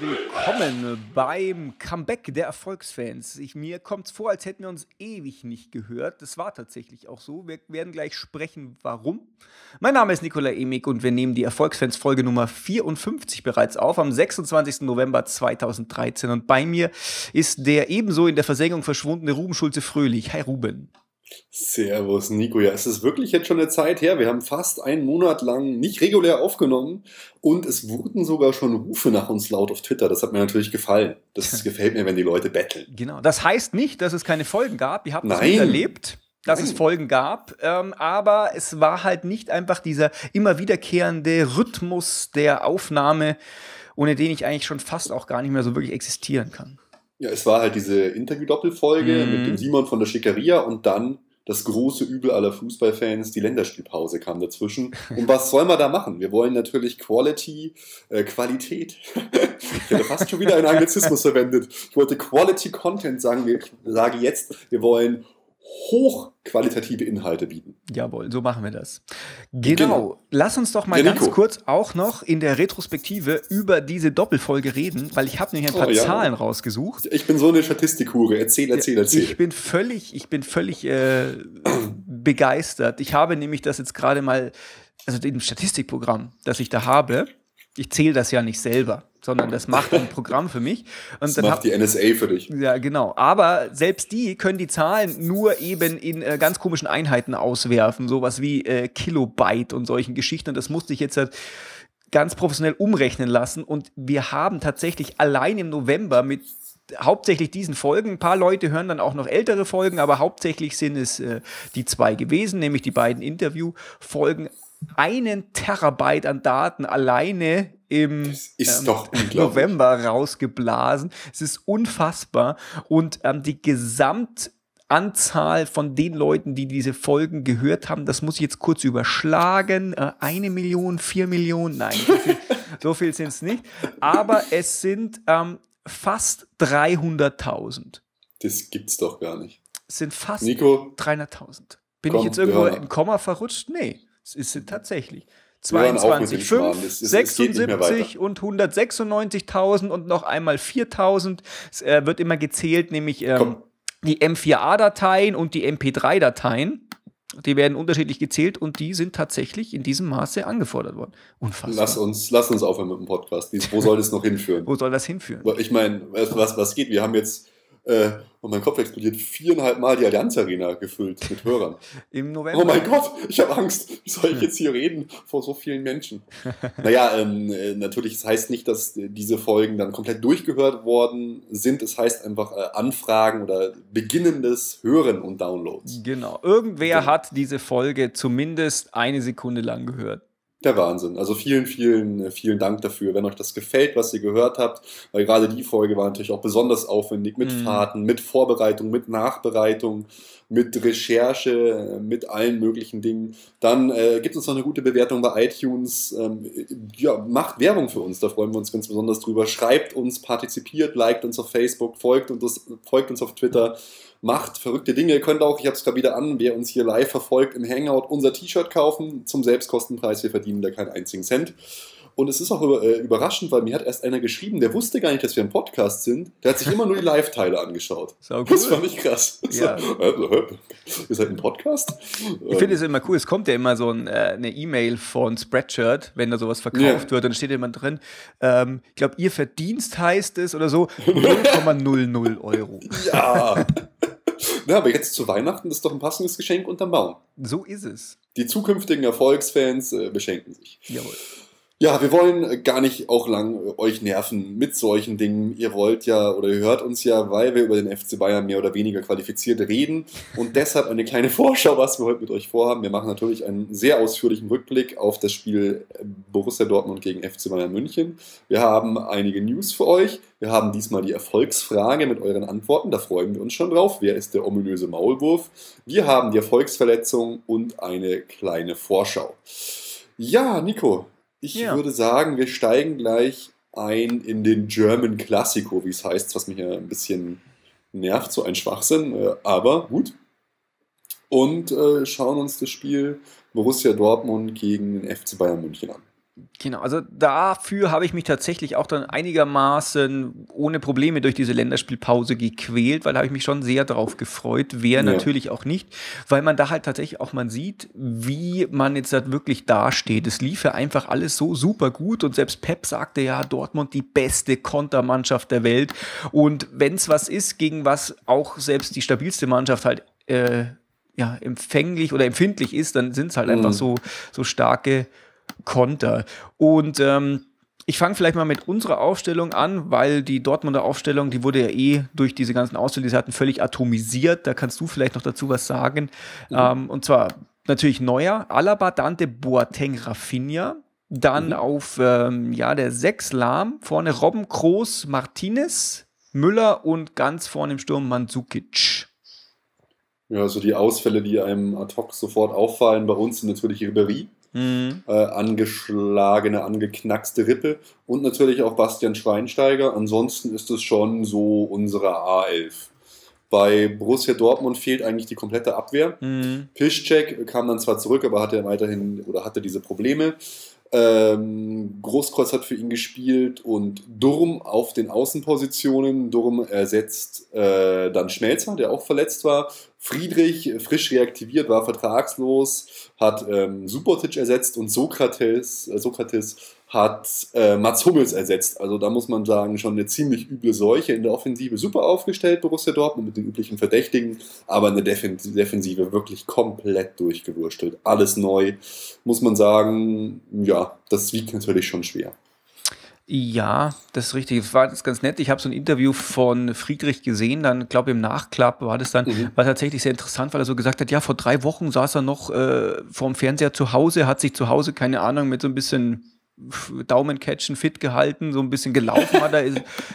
willkommen beim Comeback der Erfolgsfans. Ich, mir kommt es vor, als hätten wir uns ewig nicht gehört. Das war tatsächlich auch so. Wir werden gleich sprechen, warum. Mein Name ist Nikola Emig und wir nehmen die Erfolgsfans Folge Nummer 54 bereits auf, am 26. November 2013. Und bei mir ist der ebenso in der Versenkung verschwundene Ruben Schulze-Fröhlich. Hi Ruben. Servus, Nico. Ja, es ist wirklich jetzt schon eine Zeit her. Wir haben fast einen Monat lang nicht regulär aufgenommen und es wurden sogar schon Rufe nach uns laut auf Twitter. Das hat mir natürlich gefallen. Das gefällt mir, wenn die Leute betteln. Genau. Das heißt nicht, dass es keine Folgen gab. Ihr habt das erlebt dass es Folgen gab, ähm, aber es war halt nicht einfach dieser immer wiederkehrende Rhythmus der Aufnahme, ohne den ich eigentlich schon fast auch gar nicht mehr so wirklich existieren kann. Ja, es war halt diese Interview-Doppelfolge mhm. mit dem Simon von der Schickeria und dann das große Übel aller Fußballfans, die Länderspielpause kam dazwischen. Und was soll man da machen? Wir wollen natürlich Quality, äh, Qualität. ich hätte fast schon wieder einen Anglizismus verwendet. Ich wollte Quality Content sagen. Ich sage jetzt, wir wollen hochqualitative Inhalte bieten. Jawohl, so machen wir das. Genau. genau. Lass uns doch mal ganz kurz auch noch in der Retrospektive über diese Doppelfolge reden, weil ich habe nämlich ein paar oh, ja. Zahlen rausgesucht. Ich bin so eine Statistikhure. Erzähl, erzähl, erzähl. Ich bin völlig, ich bin völlig äh, begeistert. Ich habe nämlich das jetzt gerade mal, also dem Statistikprogramm, das ich da habe, ich zähle das ja nicht selber sondern das macht ein Programm für mich. Und das macht hab, die NSA für dich. Ja, genau. Aber selbst die können die Zahlen nur eben in äh, ganz komischen Einheiten auswerfen, sowas wie äh, Kilobyte und solchen Geschichten. Und das musste ich jetzt halt ganz professionell umrechnen lassen. Und wir haben tatsächlich allein im November mit hauptsächlich diesen Folgen. Ein paar Leute hören dann auch noch ältere Folgen, aber hauptsächlich sind es äh, die zwei gewesen, nämlich die beiden Interviewfolgen. Einen Terabyte an Daten alleine im ähm, November rausgeblasen. Es ist unfassbar. Und ähm, die Gesamtanzahl von den Leuten, die diese Folgen gehört haben, das muss ich jetzt kurz überschlagen. Äh, eine Million, vier Millionen, nein, so viel, so viel sind es nicht. Aber es sind ähm, fast 300.000. Das gibt's doch gar nicht. Es sind fast 300.000. Bin komm, ich jetzt irgendwo im Komma verrutscht? Nee, es ist tatsächlich. 22, 5, 76 und 196.000 und noch einmal 4.000. Es äh, wird immer gezählt, nämlich ähm, die M4A-Dateien und die MP3-Dateien. Die werden unterschiedlich gezählt und die sind tatsächlich in diesem Maße angefordert worden. Unfassbar. Lass uns, lass uns aufhören mit dem Podcast. Wo soll das noch hinführen? Wo soll das hinführen? Ich meine, was, was geht? Wir haben jetzt äh, und mein Kopf explodiert viereinhalb Mal die Allianz Arena gefüllt mit Hörern. Im November. Oh mein Gott, ich habe Angst. Wie soll ich jetzt hier reden vor so vielen Menschen? naja, ähm, äh, natürlich, es das heißt nicht, dass diese Folgen dann komplett durchgehört worden sind. Es heißt einfach äh, Anfragen oder beginnendes Hören und Downloads. Genau. Irgendwer genau. hat diese Folge zumindest eine Sekunde lang gehört der Wahnsinn. Also vielen, vielen, vielen Dank dafür. Wenn euch das gefällt, was ihr gehört habt, weil gerade die Folge war natürlich auch besonders aufwendig mit mhm. Fahrten, mit Vorbereitung, mit Nachbereitung, mit Recherche, mit allen möglichen Dingen. Dann äh, gibt uns noch eine gute Bewertung bei iTunes. Ähm, ja, macht Werbung für uns, da freuen wir uns ganz besonders drüber. Schreibt uns, partizipiert, liked uns auf Facebook, folgt uns, folgt uns auf Twitter macht verrückte Dinge. Ihr könnt auch, ich habe es gerade wieder an, wer uns hier live verfolgt im Hangout, unser T-Shirt kaufen zum Selbstkostenpreis. Wir verdienen da keinen einzigen Cent. Und es ist auch äh, überraschend, weil mir hat erst einer geschrieben, der wusste gar nicht, dass wir ein Podcast sind. Der hat sich immer nur die Live-Teile angeschaut. Cool. Das fand ich krass. Ja. So, äh, ihr seid ein Podcast? Ich finde es immer cool. Es kommt ja immer so ein, äh, eine E-Mail von Spreadshirt, wenn da sowas verkauft yeah. wird. Dann steht immer drin, ähm, ich glaube, ihr Verdienst heißt es oder so, 0,00 Euro. Ja. Na, aber jetzt zu Weihnachten ist doch ein passendes Geschenk unterm Baum. So ist es. Die zukünftigen Erfolgsfans äh, beschenken sich. Jawohl. Ja, wir wollen gar nicht auch lang euch nerven mit solchen Dingen. Ihr wollt ja oder ihr hört uns ja, weil wir über den FC Bayern mehr oder weniger qualifiziert reden. Und deshalb eine kleine Vorschau, was wir heute mit euch vorhaben. Wir machen natürlich einen sehr ausführlichen Rückblick auf das Spiel Borussia Dortmund gegen FC Bayern München. Wir haben einige News für euch. Wir haben diesmal die Erfolgsfrage mit euren Antworten. Da freuen wir uns schon drauf. Wer ist der ominöse Maulwurf? Wir haben die Erfolgsverletzung und eine kleine Vorschau. Ja, Nico, ich ja. würde sagen, wir steigen gleich ein in den German Classico, wie es heißt, was mich ja ein bisschen nervt, so ein Schwachsinn, äh, aber gut. und äh, schauen uns das Spiel Borussia Dortmund gegen den FC Bayern München an. Genau, also dafür habe ich mich tatsächlich auch dann einigermaßen ohne Probleme durch diese Länderspielpause gequält, weil da habe ich mich schon sehr darauf gefreut. Wer ja. natürlich auch nicht, weil man da halt tatsächlich auch man sieht, wie man jetzt halt wirklich dasteht. Es lief ja einfach alles so super gut und selbst Pep sagte ja, Dortmund die beste Kontermannschaft der Welt. Und wenn es was ist, gegen was auch selbst die stabilste Mannschaft halt äh, ja, empfänglich oder empfindlich ist, dann sind es halt mhm. einfach so, so starke Konter. Und ähm, ich fange vielleicht mal mit unserer Aufstellung an, weil die Dortmunder Aufstellung, die wurde ja eh durch diese ganzen Ausfälle, die sie hatten, völlig atomisiert. Da kannst du vielleicht noch dazu was sagen. Mhm. Ähm, und zwar natürlich Neuer, Alaba, Dante, Boateng, Rafinha. Dann mhm. auf ähm, ja, der Sechs Lahm, vorne Robben, Groß, Martinez, Müller und ganz vorne im Sturm Mandzukic. Ja, also die Ausfälle, die einem ad hoc sofort auffallen, bei uns sind natürlich Ribery, mhm. äh, angeschlagene, angeknackste Rippe und natürlich auch Bastian Schweinsteiger. Ansonsten ist es schon so unsere A11. Bei Borussia Dortmund fehlt eigentlich die komplette Abwehr. Mhm. Piszczek kam dann zwar zurück, aber hatte weiterhin oder hatte diese Probleme. Ähm, Großkreuz hat für ihn gespielt und Durm auf den Außenpositionen. Durm ersetzt äh, dann Schmelzer, der auch verletzt war. Friedrich, frisch reaktiviert, war vertragslos, hat ähm, Subotic ersetzt und Sokrates, äh, Sokrates hat äh, Mats Hummels ersetzt. Also da muss man sagen, schon eine ziemlich üble Seuche in der Offensive. Super aufgestellt, Borussia Dortmund mit den üblichen Verdächtigen, aber eine Defensive wirklich komplett durchgewurstelt. Alles neu, muss man sagen. Ja, das wiegt natürlich schon schwer. Ja, das ist richtig. Das war das ganz nett. Ich habe so ein Interview von Friedrich gesehen, dann glaube im Nachklapp war das dann, mhm. war tatsächlich sehr interessant, weil er so gesagt hat, ja, vor drei Wochen saß er noch äh, vorm Fernseher zu Hause, hat sich zu Hause, keine Ahnung, mit so ein bisschen Daumencatchen fit gehalten, so ein bisschen gelaufen hat er,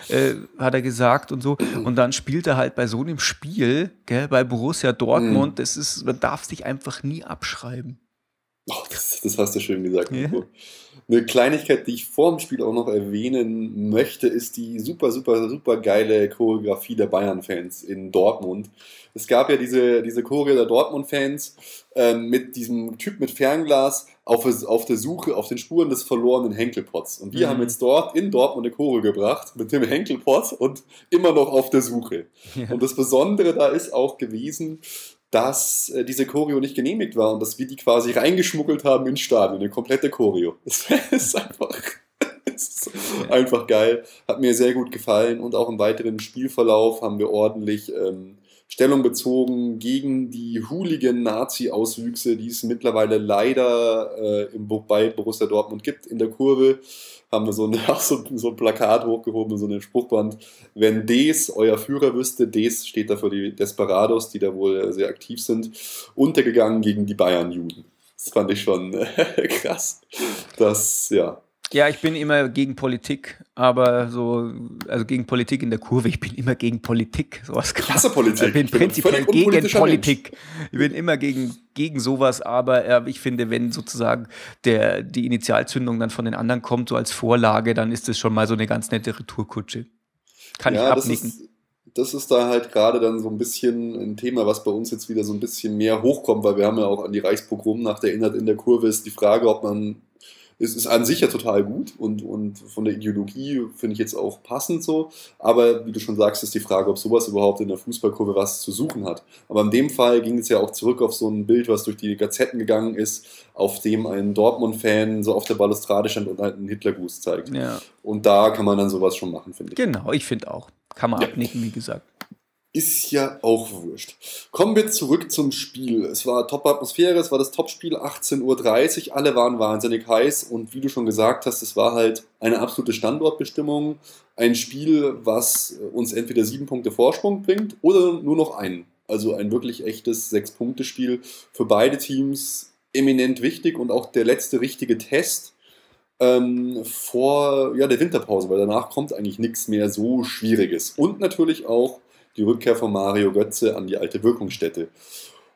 äh, hat er gesagt und so. Und dann spielt er halt bei so einem Spiel, gell, bei Borussia Dortmund, mhm. das ist, man darf sich einfach nie abschreiben. Oh, das, das, hast du schön gesagt. Ja. Eine Kleinigkeit, die ich vor dem Spiel auch noch erwähnen möchte, ist die super, super, super geile Choreografie der Bayern-Fans in Dortmund. Es gab ja diese, diese Choreo der Dortmund-Fans ähm, mit diesem Typ mit Fernglas auf, auf der Suche, auf den Spuren des verlorenen Henkelpots. Und wir mhm. haben jetzt dort in Dortmund eine Choreo gebracht mit dem Henkelpot und immer noch auf der Suche. Ja. Und das Besondere da ist auch gewesen, dass äh, diese Choreo nicht genehmigt war und dass wir die quasi reingeschmuggelt haben ins Stadion, eine komplette Choreo. Das ist einfach, das ist einfach geil. Hat mir sehr gut gefallen und auch im weiteren Spielverlauf haben wir ordentlich ähm, Stellung bezogen gegen die Hooligan-Nazi-Auswüchse, die es mittlerweile leider äh, im, bei Borussia Dortmund gibt in der Kurve haben wir so ein, so, so ein Plakat hochgehoben, so ein Spruchband. Wenn Des euer Führer wüsste, Des steht da für die Desperados, die da wohl sehr aktiv sind, untergegangen gegen die Bayern-Juden. Das fand ich schon äh, krass. Das, ja, ja, ich bin immer gegen Politik, aber so, also gegen Politik in der Kurve. Ich bin immer gegen Politik. Sowas Klasse Politik. Ich bin, ich bin prinzipiell gegen Politik. Mensch. Ich bin immer gegen, gegen sowas, aber äh, ich finde, wenn sozusagen der, die Initialzündung dann von den anderen kommt, so als Vorlage, dann ist das schon mal so eine ganz nette Retourkutsche. Kann ja, ich abnicken. Das ist, das ist da halt gerade dann so ein bisschen ein Thema, was bei uns jetzt wieder so ein bisschen mehr hochkommt, weil wir haben ja auch an die Reichspogromnacht erinnert in der Kurve, ist die Frage, ob man es ist an sich ja total gut und, und von der Ideologie finde ich jetzt auch passend so. Aber wie du schon sagst, ist die Frage, ob sowas überhaupt in der Fußballkurve was zu suchen hat. Aber in dem Fall ging es ja auch zurück auf so ein Bild, was durch die Gazetten gegangen ist, auf dem ein Dortmund-Fan so auf der Balustrade stand und halt einen Hitlergruß zeigt. Ja. Und da kann man dann sowas schon machen, finde ich. Genau, ich finde auch. Kann man ja. abnicken, wie gesagt. Ist ja auch wurscht. Kommen wir zurück zum Spiel. Es war Top-Atmosphäre, es war das Topspiel 18.30 Uhr, alle waren wahnsinnig heiß und wie du schon gesagt hast, es war halt eine absolute Standortbestimmung. Ein Spiel, was uns entweder sieben Punkte Vorsprung bringt oder nur noch einen. Also ein wirklich echtes Sechs-Punkte-Spiel für beide Teams eminent wichtig und auch der letzte richtige Test ähm, vor ja, der Winterpause, weil danach kommt eigentlich nichts mehr so Schwieriges. Und natürlich auch die Rückkehr von Mario Götze an die alte Wirkungsstätte.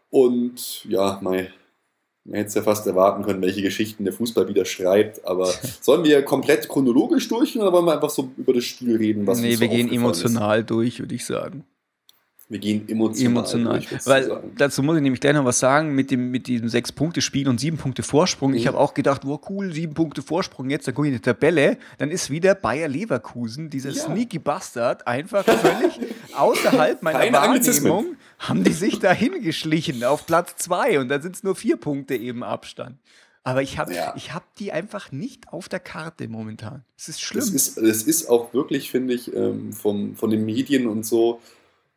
Und ja, mein, man hätte es ja fast erwarten können, welche Geschichten der Fußball wieder schreibt. Aber sollen wir komplett chronologisch durchgehen oder wollen wir einfach so über das Spiel reden? Was nee, wir gehen emotional ist? durch, würde ich sagen. Wir gehen emotional. Emotional. Weil dazu muss ich nämlich gleich noch was sagen mit, dem, mit diesem Sechs-Punkte-Spiel und sieben Punkte Vorsprung. Mhm. Ich habe auch gedacht, wow, cool, sieben Punkte Vorsprung jetzt, da gucke ich in die Tabelle. Dann ist wieder Bayer Leverkusen, dieser ja. sneaky Bastard, einfach völlig außerhalb meiner Keine Wahrnehmung, haben die sich da hingeschlichen auf Platz zwei und da sind es nur vier Punkte eben Abstand. Aber ich habe ja. hab die einfach nicht auf der Karte momentan. Es ist schlimm. Es ist, ist auch wirklich, finde ich, ähm, vom, von den Medien und so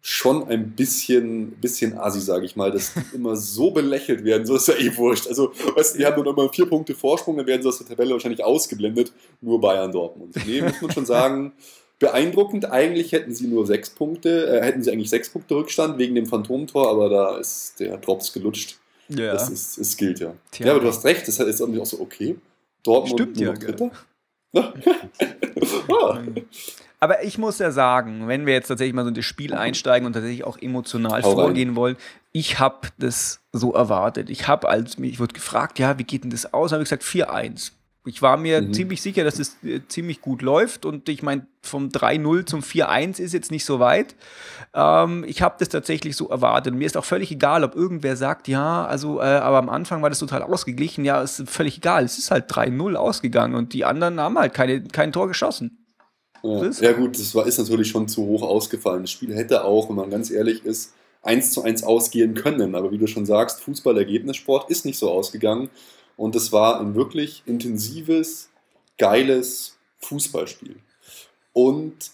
schon ein bisschen, bisschen assi, sage ich mal, dass die immer so belächelt werden, so ist ja eh wurscht. Also, weißt du, die haben nur immer vier Punkte Vorsprung, dann werden sie aus der Tabelle wahrscheinlich ausgeblendet, nur Bayern Dortmund. Nee, muss man schon sagen, beeindruckend. Eigentlich hätten sie nur sechs Punkte, äh, hätten sie eigentlich sechs Punkte Rückstand wegen dem Phantomtor, aber da ist der Drops gelutscht. Ja. Das, ist, das gilt ja. Tja. Ja, aber du hast recht, das ist irgendwie auch so, okay. Dortmund Stimmt ja, Dritter. ah. Aber ich muss ja sagen, wenn wir jetzt tatsächlich mal so in das Spiel einsteigen und tatsächlich auch emotional Hau vorgehen rein. wollen, ich habe das so erwartet. Ich habe, als mich, ich wurde gefragt, ja, wie geht denn das aus? habe ich gesagt 4-1. Ich war mir mhm. ziemlich sicher, dass es äh, ziemlich gut läuft und ich meine, vom 3-0 zum 4-1 ist jetzt nicht so weit. Ähm, ich habe das tatsächlich so erwartet. Mir ist auch völlig egal, ob irgendwer sagt, ja, also, äh, aber am Anfang war das total ausgeglichen. Ja, ist völlig egal. Es ist halt 3-0 ausgegangen und die anderen haben halt keine, kein Tor geschossen. Ja, ja gut, das war, ist natürlich schon zu hoch ausgefallen. Das Spiel hätte auch, wenn man ganz ehrlich ist, 1 zu 1 ausgehen können. Aber wie du schon sagst, Fußball-Ergebnissport ist nicht so ausgegangen. Und es war ein wirklich intensives, geiles Fußballspiel. Und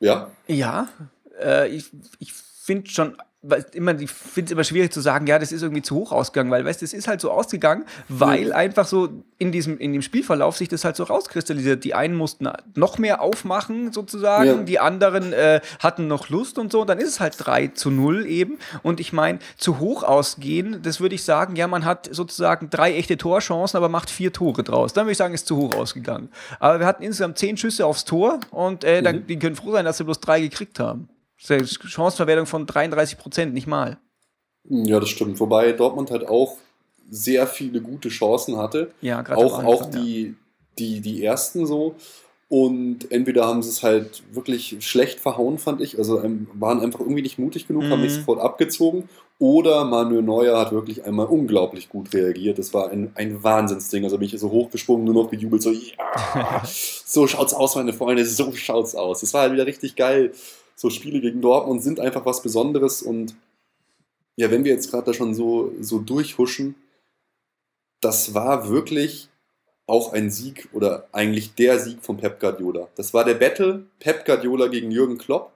ja. Ja, äh, ich, ich finde schon immer, ich finde es immer schwierig zu sagen, ja, das ist irgendwie zu hoch ausgegangen, weil, weißt du, es ist halt so ausgegangen, weil ja. einfach so in diesem, in dem Spielverlauf sich das halt so rauskristallisiert. Die einen mussten noch mehr aufmachen, sozusagen, ja. die anderen äh, hatten noch Lust und so, dann ist es halt 3 zu 0 eben. Und ich meine, zu hoch ausgehen, das würde ich sagen, ja, man hat sozusagen drei echte Torchancen, aber macht vier Tore draus. Dann würde ich sagen, ist zu hoch ausgegangen. Aber wir hatten insgesamt zehn Schüsse aufs Tor und äh, dann, mhm. die können froh sein, dass sie bloß drei gekriegt haben. Chancenverwertung von 33 Prozent, nicht mal. Ja, das stimmt. Wobei Dortmund halt auch sehr viele gute Chancen hatte. Ja, gerade auch, Anfang, auch die, ja. die, die ersten so. Und entweder haben sie es halt wirklich schlecht verhauen, fand ich. Also ähm, waren einfach irgendwie nicht mutig genug, mhm. haben nicht sofort abgezogen. Oder Manuel Neuer hat wirklich einmal unglaublich gut reagiert. Das war ein, ein Wahnsinnsding. Also bin ich so hochgesprungen, nur noch gejubelt, so, ja, so schaut's aus, meine Freunde, so schaut's aus. Das war halt wieder richtig geil so Spiele gegen Dortmund sind einfach was Besonderes und ja, wenn wir jetzt gerade da schon so, so durchhuschen, das war wirklich auch ein Sieg oder eigentlich der Sieg von Pep Guardiola. Das war der Battle Pep Guardiola gegen Jürgen Klopp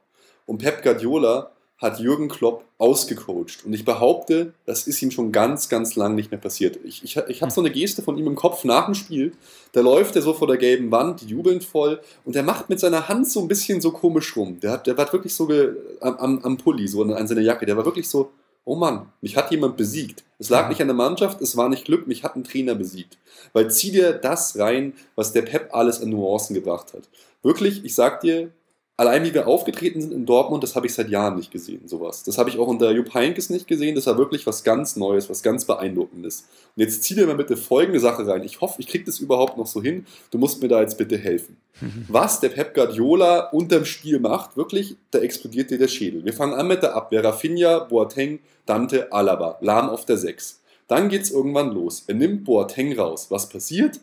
und Pep Guardiola hat Jürgen Klopp ausgecoacht. Und ich behaupte, das ist ihm schon ganz, ganz lang nicht mehr passiert. Ich, ich, ich habe so eine Geste von ihm im Kopf nach dem Spiel. Da läuft er so vor der gelben Wand, jubelnd voll, und er macht mit seiner Hand so ein bisschen so komisch rum. Der, hat, der war wirklich so am, am, am Pulli, so an seiner Jacke. Der war wirklich so, oh Mann, mich hat jemand besiegt. Es lag nicht an der Mannschaft, es war nicht Glück, mich hat ein Trainer besiegt. Weil zieh dir das rein, was der Pep alles an Nuancen gebracht hat. Wirklich, ich sag dir, allein wie wir aufgetreten sind in Dortmund, das habe ich seit Jahren nicht gesehen, sowas. Das habe ich auch unter Jupp Heynckes nicht gesehen. Das war wirklich was ganz Neues, was ganz Beeindruckendes. Und jetzt zieh dir mal bitte folgende Sache rein. Ich hoffe, ich kriege das überhaupt noch so hin. Du musst mir da jetzt bitte helfen. Was der Pep Guardiola unterm Spiel macht, wirklich, da explodiert dir der Schädel. Wir fangen an mit der Abwehr. Rafinha, Boateng, Dante, Alaba. Lahm auf der 6. Dann geht es irgendwann los. Er nimmt Boateng raus. Was passiert?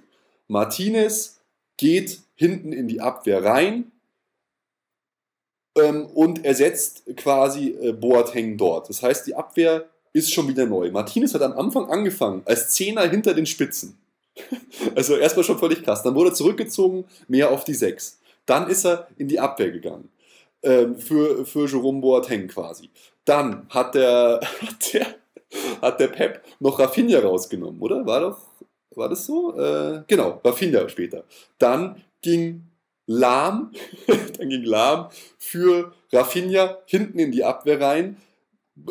Martinez geht hinten in die Abwehr rein, ähm, und ersetzt quasi äh, Boateng dort. Das heißt, die Abwehr ist schon wieder neu. Martinez hat am Anfang angefangen als Zehner hinter den Spitzen. also erstmal schon völlig krass. Dann wurde er zurückgezogen, mehr auf die Sechs. Dann ist er in die Abwehr gegangen. Ähm, für, für Jerome Boateng quasi. Dann hat der, hat der, hat der Pep noch Rafinha rausgenommen, oder? War doch, war das so? Äh, genau, Rafinha später. Dann ging Lahm, dann ging Lahm für Rafinha hinten in die Abwehr rein.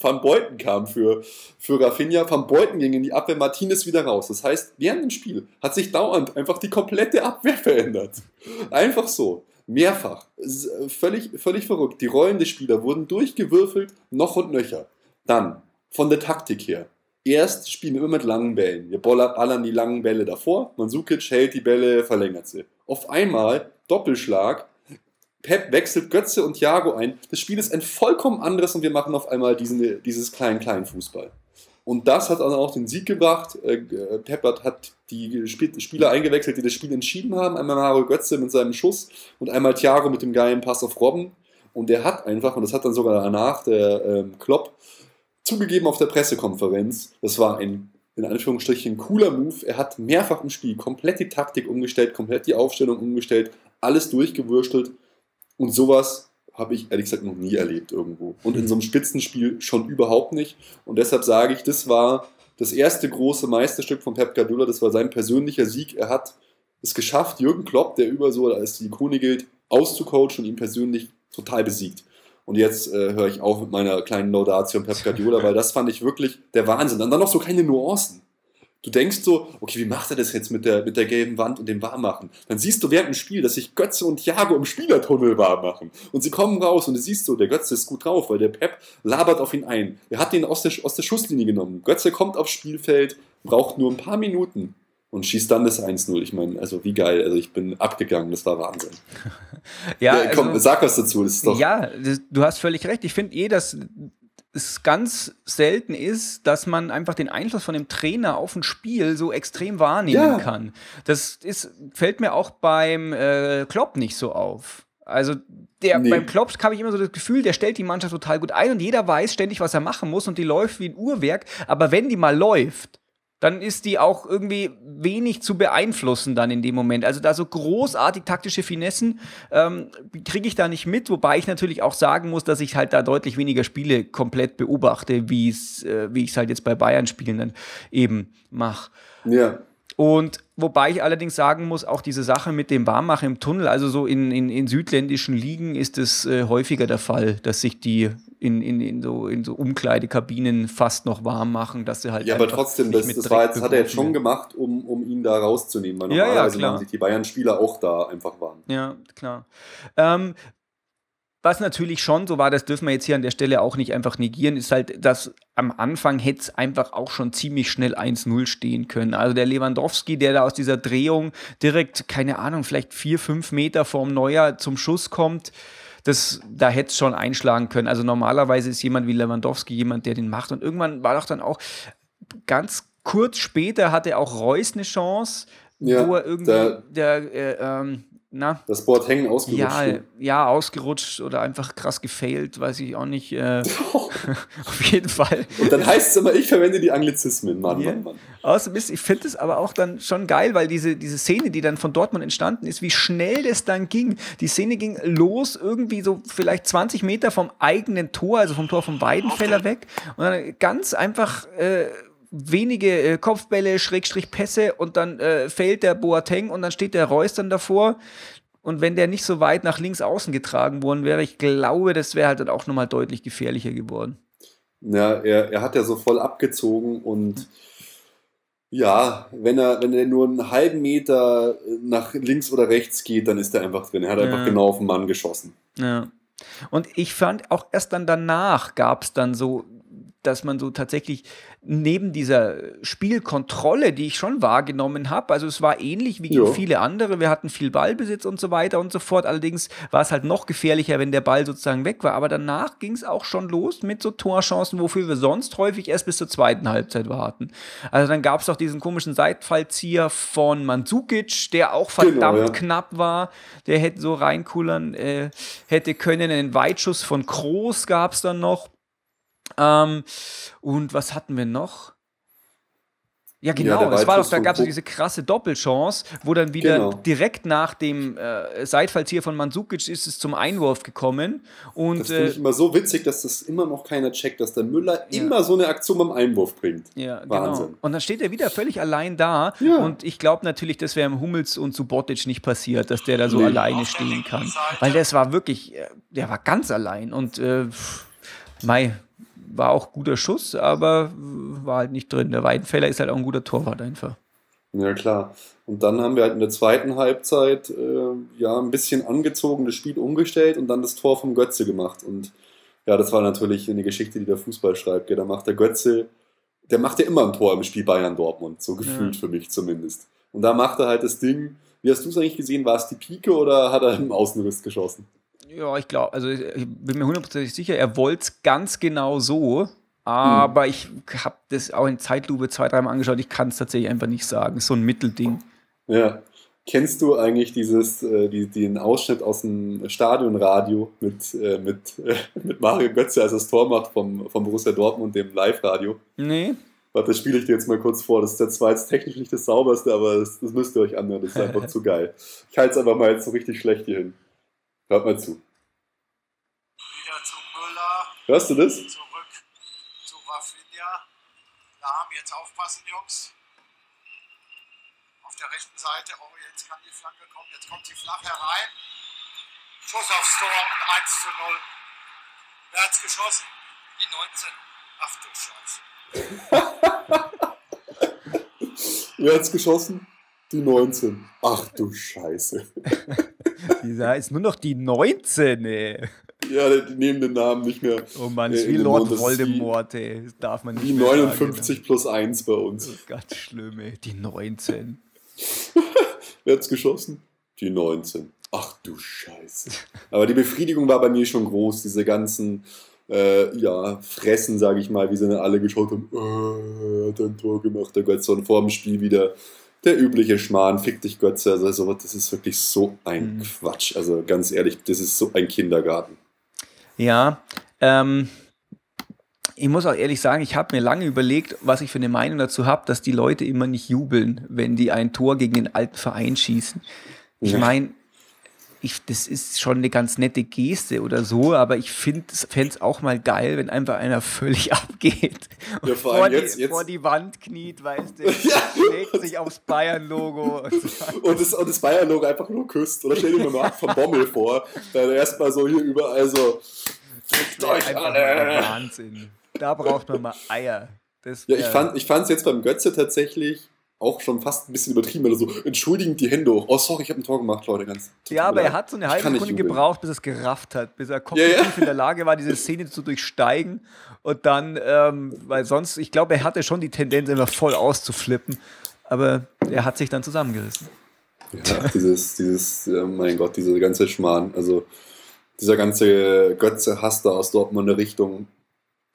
Van Beuten kam für, für Rafinha, Van Beuten ging in die Abwehr, Martinez wieder raus. Das heißt, während dem Spiel hat sich dauernd einfach die komplette Abwehr verändert. Einfach so. Mehrfach. Völlig, völlig verrückt. Die Rollen des Spielers wurden durchgewürfelt, noch und nöcher. Dann, von der Taktik her. Erst spielen wir immer mit langen Bällen. Wir ballern die langen Bälle davor. Mansukic hält die Bälle, verlängert sie. Auf einmal Doppelschlag. Pep wechselt Götze und Thiago ein. Das Spiel ist ein vollkommen anderes und wir machen auf einmal diesen, dieses kleinen-kleinen Fußball. Und das hat dann auch den Sieg gebracht. Äh, Pep hat die Spieler eingewechselt, die das Spiel entschieden haben. Einmal Mario Götze mit seinem Schuss und einmal Thiago mit dem geilen Pass auf Robben. Und der hat einfach, und das hat dann sogar danach der ähm, Klopp zugegeben auf der Pressekonferenz, das war ein in Anführungsstrichen cooler Move. Er hat mehrfach im Spiel komplett die Taktik umgestellt, komplett die Aufstellung umgestellt, alles durchgewürstelt und sowas habe ich ehrlich gesagt noch nie erlebt irgendwo. Und in so einem Spitzenspiel schon überhaupt nicht. Und deshalb sage ich, das war das erste große Meisterstück von Pep Guardiola. Das war sein persönlicher Sieg. Er hat es geschafft, Jürgen Klopp, der über so als die Ikone gilt, auszucoachen und ihn persönlich total besiegt. Und jetzt äh, höre ich auf mit meiner kleinen Laudatio Pep Guardiola, weil das fand ich wirklich der Wahnsinn. Und dann noch so keine Nuancen. Du denkst so, okay, wie macht er das jetzt mit der, mit der gelben Wand und dem Warmmachen? Dann siehst du während dem Spiel, dass sich Götze und Thiago im Spielertunnel warm machen. Und sie kommen raus und du siehst so, der Götze ist gut drauf, weil der Pep labert auf ihn ein. Er hat ihn aus der, aus der Schusslinie genommen. Götze kommt aufs Spielfeld, braucht nur ein paar Minuten und schießt dann das 1-0. Ich meine, also wie geil. Also ich bin abgegangen, das war Wahnsinn. ja, ja komm, also, sag was dazu. Das ist doch ja, du hast völlig recht. Ich finde eh, dass es ganz selten ist, dass man einfach den Einfluss von dem Trainer auf ein Spiel so extrem wahrnehmen ja. kann. Das ist, fällt mir auch beim äh, Klopp nicht so auf. Also der, nee. beim Klopp habe ich immer so das Gefühl, der stellt die Mannschaft total gut ein und jeder weiß ständig, was er machen muss und die läuft wie ein Uhrwerk. Aber wenn die mal läuft, dann ist die auch irgendwie wenig zu beeinflussen dann in dem Moment. Also da so großartig taktische Finessen ähm, kriege ich da nicht mit, wobei ich natürlich auch sagen muss, dass ich halt da deutlich weniger Spiele komplett beobachte, wie äh, wie ich es halt jetzt bei Bayern-Spielen dann eben mache. Ja. Und wobei ich allerdings sagen muss, auch diese Sache mit dem Warmmachen im Tunnel, also so in, in, in südländischen Ligen ist es äh, häufiger der Fall, dass sich die in, in, in, so, in so Umkleidekabinen fast noch warm machen, dass sie halt. Ja, aber trotzdem, das, das, war jetzt, hat er jetzt schon gemacht, um, um ihn da rauszunehmen. Weil ja, normalerweise ja, klar. haben sich die Bayern-Spieler auch da einfach warm. Ja, klar. Ähm, was natürlich schon so war, das dürfen wir jetzt hier an der Stelle auch nicht einfach negieren, ist halt, dass am Anfang hätte es einfach auch schon ziemlich schnell 1-0 stehen können. Also der Lewandowski, der da aus dieser Drehung direkt, keine Ahnung, vielleicht vier, fünf Meter vorm Neuer zum Schuss kommt, das, da hätte es schon einschlagen können. Also normalerweise ist jemand wie Lewandowski jemand, der den macht. Und irgendwann war doch dann auch ganz kurz später hatte auch Reus eine Chance, ja, wo er irgendwie der, der äh, ähm, na? Das Board hängen ausgerutscht. Ja, ja, ausgerutscht oder einfach krass gefailt, weiß ich auch nicht. Äh, auf jeden Fall. Und dann heißt es immer, ich verwende die Anglizismen, Mann, yeah. Mann, Mann. Außerdem ist, ich finde es aber auch dann schon geil, weil diese, diese Szene, die dann von Dortmund entstanden ist, wie schnell das dann ging. Die Szene ging los, irgendwie so vielleicht 20 Meter vom eigenen Tor, also vom Tor vom Weidenfeller weg. Und dann ganz einfach. Äh, wenige äh, Kopfbälle, Schrägstrich Pässe und dann äh, fällt der Boateng und dann steht der Reus dann davor. Und wenn der nicht so weit nach links außen getragen worden wäre, ich glaube, das wäre halt dann auch nochmal deutlich gefährlicher geworden. Ja, er, er hat ja so voll abgezogen und ja, wenn er, wenn er nur einen halben Meter nach links oder rechts geht, dann ist er einfach drin. Er hat ja. einfach genau auf den Mann geschossen. Ja. Und ich fand auch erst dann danach gab es dann so dass man so tatsächlich neben dieser Spielkontrolle, die ich schon wahrgenommen habe, also es war ähnlich wie ja. viele andere, wir hatten viel Ballbesitz und so weiter und so fort, allerdings war es halt noch gefährlicher, wenn der Ball sozusagen weg war, aber danach ging es auch schon los mit so Torchancen, wofür wir sonst häufig erst bis zur zweiten Halbzeit warten. Also dann gab es auch diesen komischen Seitfallzieher von Mandzukic, der auch genau, verdammt genau, ja. knapp war, der hätte so reinkullern äh, hätte können, einen Weitschuss von Kroos gab es dann noch, ähm, und was hatten wir noch? Ja, genau, ja, das war doch, da gab es diese krasse Doppelchance, wo dann wieder genau. direkt nach dem äh, Seitfallzieher von Mandzukic ist es zum Einwurf gekommen. Und, das finde ich äh, immer so witzig, dass das immer noch keiner checkt, dass der Müller ja. immer so eine Aktion beim Einwurf bringt. Ja, genau. Wahnsinn. Genau. Und dann steht er wieder völlig allein da. Ja. Und ich glaube natürlich, das wäre im Hummels und Subotic nicht passiert, dass der da so nee. alleine stehen kann. Weil das war wirklich, äh, der war ganz allein. Und äh, Mai, war auch guter Schuss, aber war halt nicht drin. Der Weidenfeller ist halt auch ein guter Torwart einfach. Ja, klar. Und dann haben wir halt in der zweiten Halbzeit äh, ja ein bisschen angezogen das Spiel umgestellt und dann das Tor vom Götze gemacht. Und ja, das war natürlich eine Geschichte, die der Fußball schreibt. Gell? Da macht der Götze, der macht ja immer ein Tor im Spiel Bayern Dortmund, so gefühlt ja. für mich zumindest. Und da macht er halt das Ding. Wie hast du es eigentlich gesehen? War es die Pike oder hat er im Außenriss geschossen? Ja, ich glaube, also ich bin mir hundertprozentig sicher, er wollte es ganz genau so, aber hm. ich habe das auch in Zeitlupe zwei, dreimal angeschaut. Ich kann es tatsächlich einfach nicht sagen. So ein Mittelding. Ja. Kennst du eigentlich dieses, äh, die, den Ausschnitt aus dem Stadionradio mit, äh, mit, äh, mit Mario Götze, als das Tor macht vom, vom Borussia Dortmund, dem Live-Radio? Nee. Warte, das spiele ich dir jetzt mal kurz vor. Das ist zwar jetzt technisch nicht das sauberste, aber das, das müsst ihr euch anhören. Das ist einfach zu geil. Ich halte es einfach mal jetzt so richtig schlecht hier hin. Hört mal zu. Wieder zu Müller. Hörst du das? Zurück zu Rafinha. Da haben jetzt aufpassen, Jungs. Auf der rechten Seite. Oh, jetzt kann die Flanke kommen. Jetzt kommt sie flach herein. Schuss aufs Tor und 1 zu 0. Wer hat's geschossen? Die 19. Ach du Scheiße. Wer hat's geschossen? Die 19. Ach du Scheiße. Dieser ist nur noch die 19, ey. Ja, die nehmen den Namen nicht mehr. Oh Mann, ist wie Lord Voldemort, ey. Das darf man nicht Die 59 sagen, plus 1 bei uns. Das ist ganz schlimm, ey. Die 19. Wer hat's geschossen? Die 19. Ach du Scheiße. Aber die Befriedigung war bei mir schon groß, diese ganzen äh, ja, fressen, sage ich mal, wie sie dann alle geschaut haben, äh, hat ein Tor gemacht, der Götze, und vor dem Spiel wieder der übliche Schmarrn, fick dich Götze, also, also das ist wirklich so ein mhm. Quatsch, also ganz ehrlich, das ist so ein Kindergarten. Ja, ähm, ich muss auch ehrlich sagen, ich habe mir lange überlegt, was ich für eine Meinung dazu habe, dass die Leute immer nicht jubeln, wenn die ein Tor gegen den alten Verein schießen. Ich meine, ich, das ist schon eine ganz nette Geste oder so, aber ich fände es auch mal geil, wenn einfach einer völlig abgeht und ja, vor, die, jetzt, jetzt. vor, die, Wand kniet, weißt du, ja. schlägt sich aufs Bayern-Logo. Und, und, das, und das Bayern-Logo einfach nur küsst. Oder stell dir mal Marc von Bommel vor, der erstmal so hier überall so euch alle. Wahnsinn. Da braucht man mal Eier. ja, ich fand es jetzt beim Götze tatsächlich auch schon fast ein bisschen übertrieben, weil er so entschuldigend die Hände hoch. Oh, sorry, ich habe ein Tor gemacht, Leute. Ganz ja, aber er hat so eine halbe Sekunde gebraucht, bis er es gerafft hat, bis er kognitiv ja, ja. in der Lage war, diese Szene zu durchsteigen. Und dann, ähm, weil sonst, ich glaube, er hatte schon die Tendenz, immer voll auszuflippen. Aber er hat sich dann zusammengerissen. Ja, dieses, dieses, oh mein Gott, dieser ganze Schmarrn. Also dieser ganze Götze-Hass da aus Dortmunder Richtung,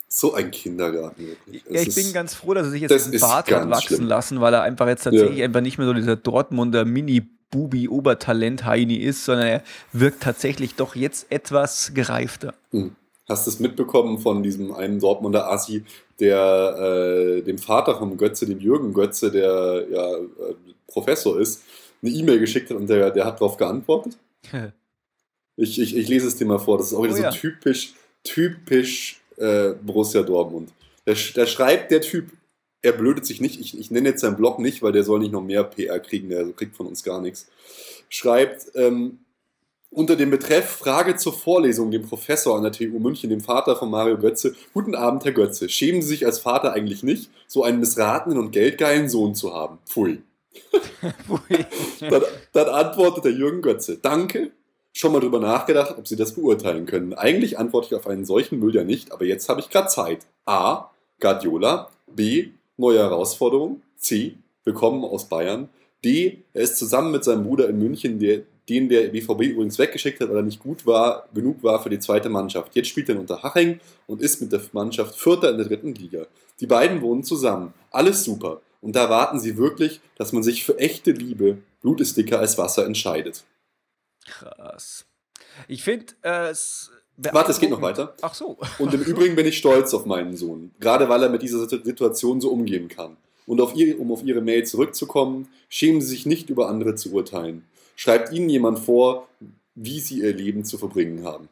so ein Kindergarten. Wirklich. Ja, ich bin ganz froh, dass er sich jetzt einen Bart hat wachsen schlimm. lassen, weil er einfach jetzt tatsächlich ja. einfach nicht mehr so dieser Dortmunder Mini-Bubi-Obertalent-Heini ist, sondern er wirkt tatsächlich doch jetzt etwas gereifter. Hm. Hast du es mitbekommen von diesem einen Dortmunder Assi, der äh, dem Vater vom Götze, dem Jürgen Götze, der ja äh, Professor ist, eine E-Mail geschickt hat und der, der hat darauf geantwortet? ich, ich, ich lese es dir mal vor, das ist auch wieder oh, so ja. typisch, typisch äh, Borussia Dortmund. Da, da, schreibt der Typ, er blödet sich nicht, ich, ich nenne jetzt seinen Blog nicht, weil der soll nicht noch mehr PR kriegen, der kriegt von uns gar nichts. Schreibt ähm, unter dem Betreff Frage zur Vorlesung dem Professor an der TU München, dem Vater von Mario Götze. Guten Abend, Herr Götze. Schämen Sie sich als Vater eigentlich nicht, so einen missratenen und geldgeilen Sohn zu haben? Pfui. Pfui. dann, dann antwortet der Jürgen Götze. Danke, schon mal drüber nachgedacht, ob Sie das beurteilen können? Eigentlich antworte ich auf einen solchen Müll ja nicht, aber jetzt habe ich gerade Zeit. A. Guardiola. B. Neue Herausforderung. C. Willkommen aus Bayern. D. Er ist zusammen mit seinem Bruder in München, der, den der BVB übrigens weggeschickt hat, weil er nicht gut war, genug war für die zweite Mannschaft. Jetzt spielt er in Unterhaching und ist mit der Mannschaft Vierter in der dritten Liga. Die beiden wohnen zusammen. Alles super. Und da erwarten sie wirklich, dass man sich für echte Liebe, Blut ist dicker als Wasser, entscheidet. Krass. Ich finde äh, es. Warte, es geht noch weiter. Ach so. Und im Übrigen bin ich stolz auf meinen Sohn. Gerade weil er mit dieser Situation so umgehen kann. Und auf ihr, um auf Ihre Mail zurückzukommen, schämen Sie sich nicht über andere zu urteilen. Schreibt Ihnen jemand vor, wie Sie Ihr Leben zu verbringen haben.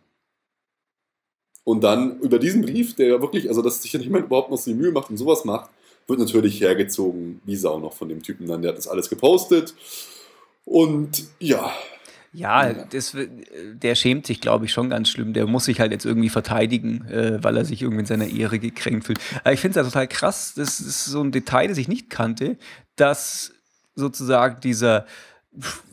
Und dann über diesen Brief, der wirklich, also dass sich ja niemand überhaupt noch so die Mühe macht und sowas macht, wird natürlich hergezogen, wie Sau noch von dem Typen dann. Der hat das alles gepostet. Und ja, ja, das, der schämt sich, glaube ich, schon ganz schlimm. Der muss sich halt jetzt irgendwie verteidigen, äh, weil er sich irgendwie in seiner Ehre gekränkt fühlt. Aber ich finde es ja total krass, das ist so ein Detail, das ich nicht kannte, dass sozusagen dieser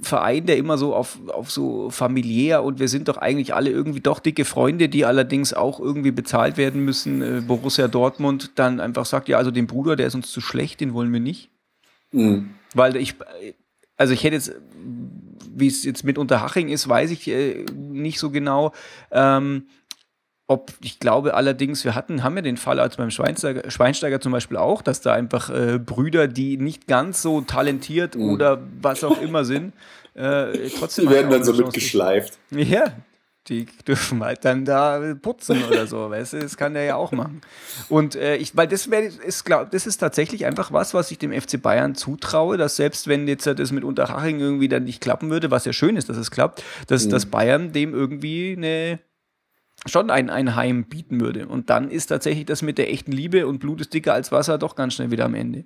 Verein, der immer so auf, auf so familiär und wir sind doch eigentlich alle irgendwie doch dicke Freunde, die allerdings auch irgendwie bezahlt werden müssen, äh, Borussia Dortmund dann einfach sagt, ja, also den Bruder, der ist uns zu schlecht, den wollen wir nicht. Mhm. Weil ich, also ich hätte jetzt wie es jetzt mit Unterhaching ist, weiß ich äh, nicht so genau. Ähm, ob, ich glaube allerdings, wir hatten, haben ja den Fall als beim Schweinsteiger, Schweinsteiger zum Beispiel auch, dass da einfach äh, Brüder, die nicht ganz so talentiert mhm. oder was auch immer sind, äh, trotzdem. Die werden dann so mitgeschleift. Ja, die dürfen halt dann da putzen oder so, weißt du, das kann der ja auch machen. Und äh, ich, weil das wäre, ist, glaub, das ist tatsächlich einfach was, was ich dem FC Bayern zutraue, dass selbst wenn jetzt das mit Unterhaching irgendwie dann nicht klappen würde, was ja schön ist, dass es klappt, dass, mhm. dass Bayern dem irgendwie eine schon ein, ein Heim bieten würde. Und dann ist tatsächlich das mit der echten Liebe und Blut ist dicker als Wasser doch ganz schnell wieder am Ende.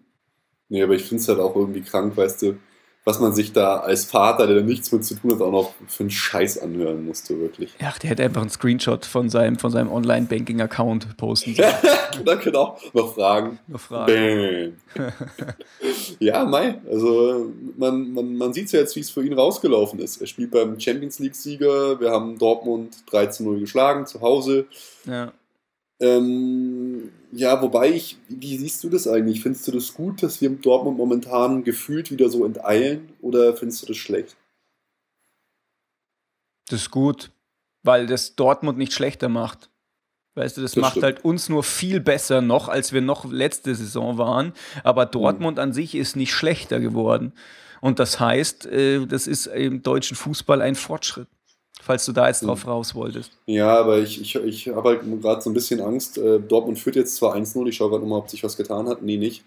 Nee, aber ich finde es halt auch irgendwie krank, weißt du, was man sich da als Vater, der da nichts mit zu tun hat, auch noch für einen Scheiß anhören musste, wirklich. Ja, der hätte einfach einen Screenshot von seinem, von seinem Online-Banking-Account posten sollen. da genau, noch Fragen. Noch Fragen. ja, Mai, also man, man, man sieht ja jetzt, wie es für ihn rausgelaufen ist. Er spielt beim Champions League-Sieger, wir haben Dortmund 13-0 geschlagen zu Hause. Ja. Ähm, ja, wobei ich, wie siehst du das eigentlich? Findest du das gut, dass wir Dortmund momentan gefühlt wieder so enteilen oder findest du das schlecht? Das ist gut, weil das Dortmund nicht schlechter macht. Weißt du, das, das macht stimmt. halt uns nur viel besser noch, als wir noch letzte Saison waren. Aber Dortmund mhm. an sich ist nicht schlechter geworden. Und das heißt, äh, das ist im deutschen Fußball ein Fortschritt falls du da jetzt drauf hm. raus wolltest. Ja, aber ich, ich, ich habe halt gerade so ein bisschen Angst. Äh, Dortmund führt jetzt zwar 1-0, ich schaue gerade mal, ob sich was getan hat. Nee, nicht.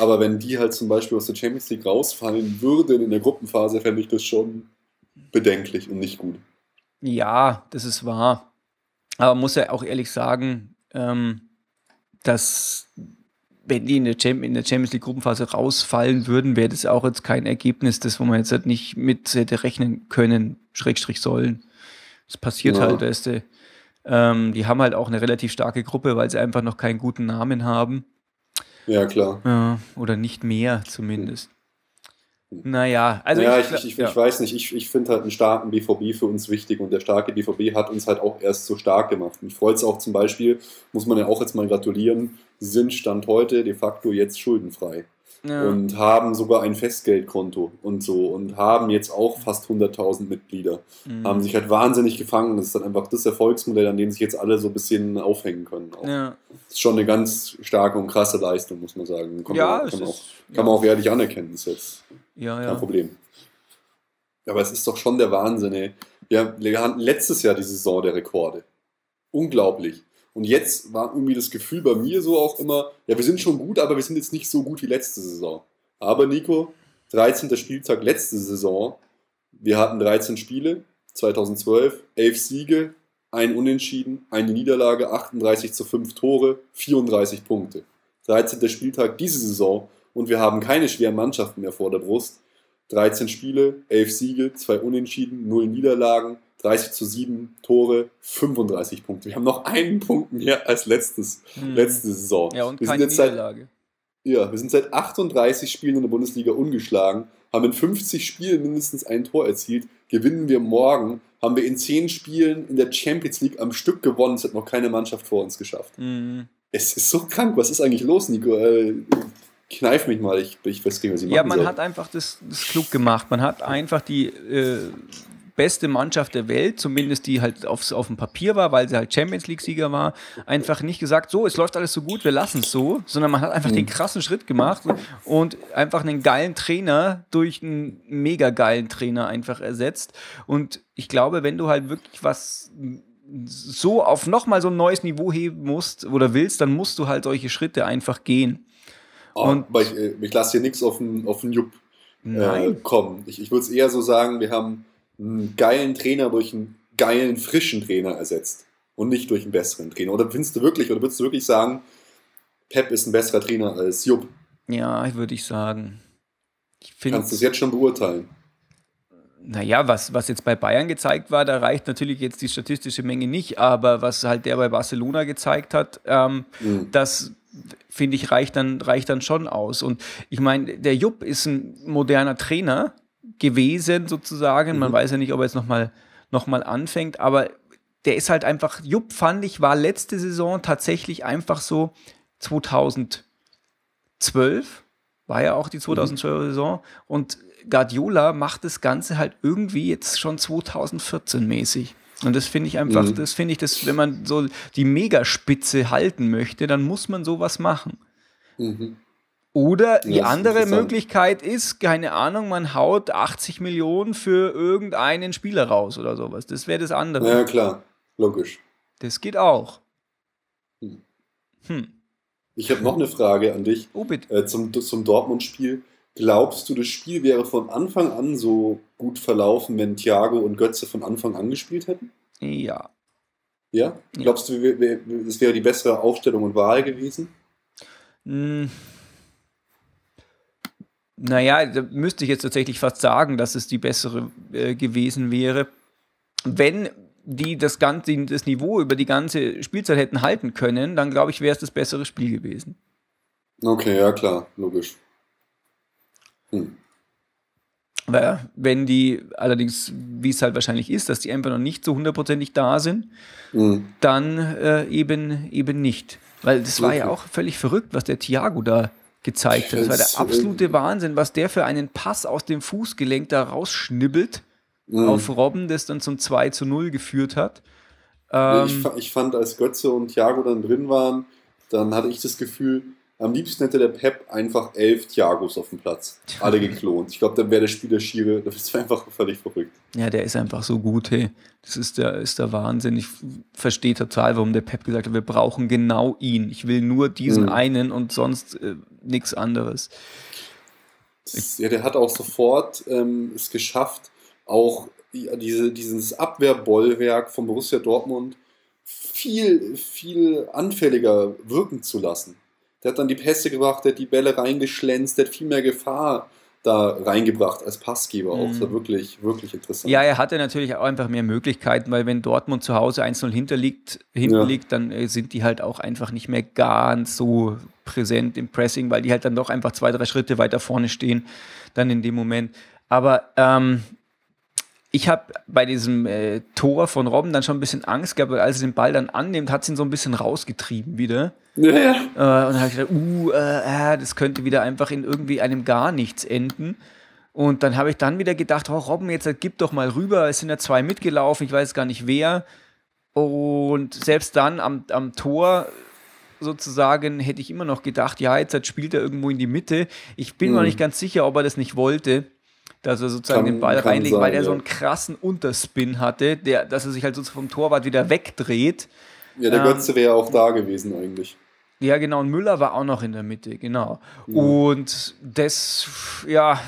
Aber wenn die halt zum Beispiel aus der Champions League rausfallen würden in der Gruppenphase, fände ich das schon bedenklich und nicht gut. Ja, das ist wahr. Aber man muss ja auch ehrlich sagen, ähm, dass wenn die in der, Champions, in der Champions League Gruppenphase rausfallen würden, wäre das auch jetzt kein Ergebnis, das wo man jetzt halt nicht mit hätte rechnen können, Schrägstrich sollen. Das passiert ja. halt, weißt du. Ähm, die haben halt auch eine relativ starke Gruppe, weil sie einfach noch keinen guten Namen haben. Ja, klar. Ja, oder nicht mehr zumindest. Naja, also. Ja, ich, ich, ich, ja. ich weiß nicht. Ich, ich finde halt einen starken BVB für uns wichtig und der starke BVB hat uns halt auch erst so stark gemacht. Mich freut es auch zum Beispiel, muss man ja auch jetzt mal gratulieren, sind Stand heute de facto jetzt schuldenfrei ja. und haben sogar ein Festgeldkonto und so und haben jetzt auch fast 100.000 Mitglieder. Mhm. Haben sich halt wahnsinnig gefangen. Das ist dann einfach das Erfolgsmodell, an dem sich jetzt alle so ein bisschen aufhängen können. Ja. Das ist schon eine ganz starke und krasse Leistung, muss man sagen. Kann, ja, man, kann, auch, ist, kann man auch ehrlich anerkennen. Das ist jetzt ja, kein Problem. Aber es ist doch schon der Wahnsinn, ey. Wir hatten letztes Jahr die Saison der Rekorde. Unglaublich. Und jetzt war irgendwie das Gefühl bei mir so auch immer, ja, wir sind schon gut, aber wir sind jetzt nicht so gut wie letzte Saison. Aber Nico, 13. Spieltag letzte Saison, wir hatten 13 Spiele, 2012, 11 Siege, ein Unentschieden, eine Niederlage, 38 zu 5 Tore, 34 Punkte. 13. Spieltag diese Saison und wir haben keine schweren Mannschaften mehr vor der Brust. 13 Spiele, 11 Siege, 2 Unentschieden, 0 Niederlagen, 30 zu 7 Tore, 35 Punkte. Wir haben noch einen Punkt mehr als letztes, hm. letzte Saison. Ja, und wir keine Niederlage. Seit, ja, wir sind seit 38 Spielen in der Bundesliga ungeschlagen, haben in 50 Spielen mindestens ein Tor erzielt. Gewinnen wir morgen, haben wir in 10 Spielen in der Champions League am Stück gewonnen. Es hat noch keine Mannschaft vor uns geschafft. Mhm. Es ist so krank. Was ist eigentlich los, Nico? Äh, kneif mich mal, ich, ich weiß nicht, was ich Ja, man soll. hat einfach das, das klug gemacht. Man hat einfach die äh, beste Mannschaft der Welt, zumindest die halt aufs, auf dem Papier war, weil sie halt Champions League-Sieger war, einfach nicht gesagt, so, es läuft alles so gut, wir lassen es so, sondern man hat einfach mhm. den krassen Schritt gemacht und einfach einen geilen Trainer durch einen mega geilen Trainer einfach ersetzt. Und ich glaube, wenn du halt wirklich was so auf nochmal so ein neues Niveau heben musst oder willst, dann musst du halt solche Schritte einfach gehen. Oh, und ich, äh, ich lasse hier nichts auf den, auf den Jupp äh, kommen. Ich, ich würde es eher so sagen, wir haben einen geilen Trainer durch einen geilen, frischen Trainer ersetzt und nicht durch einen besseren Trainer. Oder findest du wirklich, oder würdest du wirklich sagen, Pep ist ein besserer Trainer als Jupp? Ja, würde ich sagen. Ich Kannst du es jetzt schon beurteilen? Naja, was, was jetzt bei Bayern gezeigt war, da reicht natürlich jetzt die statistische Menge nicht, aber was halt der bei Barcelona gezeigt hat, ähm, mhm. das finde ich reicht dann, reicht dann schon aus. Und ich meine, der Jupp ist ein moderner Trainer, gewesen sozusagen. Man mhm. weiß ja nicht, ob er jetzt nochmal noch mal anfängt, aber der ist halt einfach, Jupp fand ich, war letzte Saison tatsächlich einfach so 2012 War ja auch die 2012er Saison. Und Guardiola macht das Ganze halt irgendwie jetzt schon 2014 mäßig. Und das finde ich einfach, Mhm. das finde ich, das, wenn man so die Megaspitze halten möchte, dann muss man sowas machen. Mhm. Oder die Ja, andere. Möglichkeit ist, keine Ahnung, man haut 80 Millionen für irgendeinen Spieler raus oder sowas. Das wäre das andere. Ja, klar, logisch. Das geht auch. Hm. Hm. Ich habe noch eine Frage an dich Oh, bitte. äh, zum, zum Dortmund-Spiel. Glaubst du, das Spiel wäre von Anfang an so gut verlaufen, wenn Thiago und Götze von Anfang an gespielt hätten? Ja. Ja? Glaubst du, es wäre die bessere Aufstellung und Wahl gewesen? Hm. Naja, da müsste ich jetzt tatsächlich fast sagen, dass es die bessere äh, gewesen wäre. Wenn die das, ganze, das Niveau über die ganze Spielzeit hätten halten können, dann glaube ich, wäre es das bessere Spiel gewesen. Okay, ja klar, logisch. Hm. Weil wenn die allerdings, wie es halt wahrscheinlich ist, dass die einfach noch nicht so hundertprozentig da sind, Hm. dann äh, eben, eben nicht. Weil das war ja Okay. auch völlig verrückt, was der Thiago da gezeigt hat. Das war der absolute Wahnsinn, was der für einen Pass aus dem Fußgelenk da rausschnibbelt Hm. auf Robben, das dann zum 2 zu 0 geführt hat. Ähm, ich, ich fand, als Götze und Thiago dann drin waren, dann hatte ich das Gefühl, am liebsten hätte der Pep einfach elf Thiagos auf dem Platz. Alle geklont. Ich glaube, dann wäre der Spiel der Schiere, das wäre einfach völlig verrückt. ja, der ist einfach so gut, hey. Das ist der, ist der Wahnsinn. Ich verstehe total, warum der Pep gesagt hat, wir brauchen genau ihn. Ich will nur diesen Mhm. einen und sonst äh, nichts anderes. Das, ja, der hat auch sofort ähm, es geschafft, auch die- diese, dieses Abwehrbollwerk von Borussia Dortmund viel, viel anfälliger wirken zu lassen. Der hat dann die Pässe gebracht, der hat die Bälle reingeschlänzt, der hat viel mehr Gefahr da reingebracht als Passgeber auch. Mhm. wirklich, wirklich interessant. Ja, er hatte natürlich auch einfach mehr Möglichkeiten, weil wenn Dortmund zu Hause 1-0 hinterliegt, hinten Ja. liegt, dann äh, sind die halt auch einfach nicht mehr ganz so präsent im Pressing, weil die halt dann doch einfach zwei, drei Schritte weiter vorne stehen, dann in dem Moment. Aber ähm, ich habe bei diesem äh, Tor von Robben dann schon ein bisschen Angst gehabt, weil als er den Ball dann annimmt, hat es ihn so ein bisschen rausgetrieben wieder. Ja. Äh, und dann habe ich gedacht, uh, äh, äh, das könnte wieder einfach in irgendwie einem gar nichts enden. Und dann habe ich dann wieder gedacht, oh Robben, jetzt gib doch mal rüber. Es sind ja zwei mitgelaufen, ich weiß gar nicht wer. Und selbst dann am, am Tor sozusagen hätte ich immer noch gedacht, ja, jetzt halt spielt er irgendwo in die Mitte. Ich bin Mhm. noch nicht ganz sicher, ob er das nicht wollte, dass er sozusagen Kann- den Ball reinlegt, weil sein, er so ja. einen krassen Unterspin hatte, der, dass er sich halt so vom Torwart wieder wegdreht. ja, der Ähm, Götze wäre auch da gewesen eigentlich. Ja, genau. Und Müller war auch noch in der Mitte, genau. Ja. Und das, ja,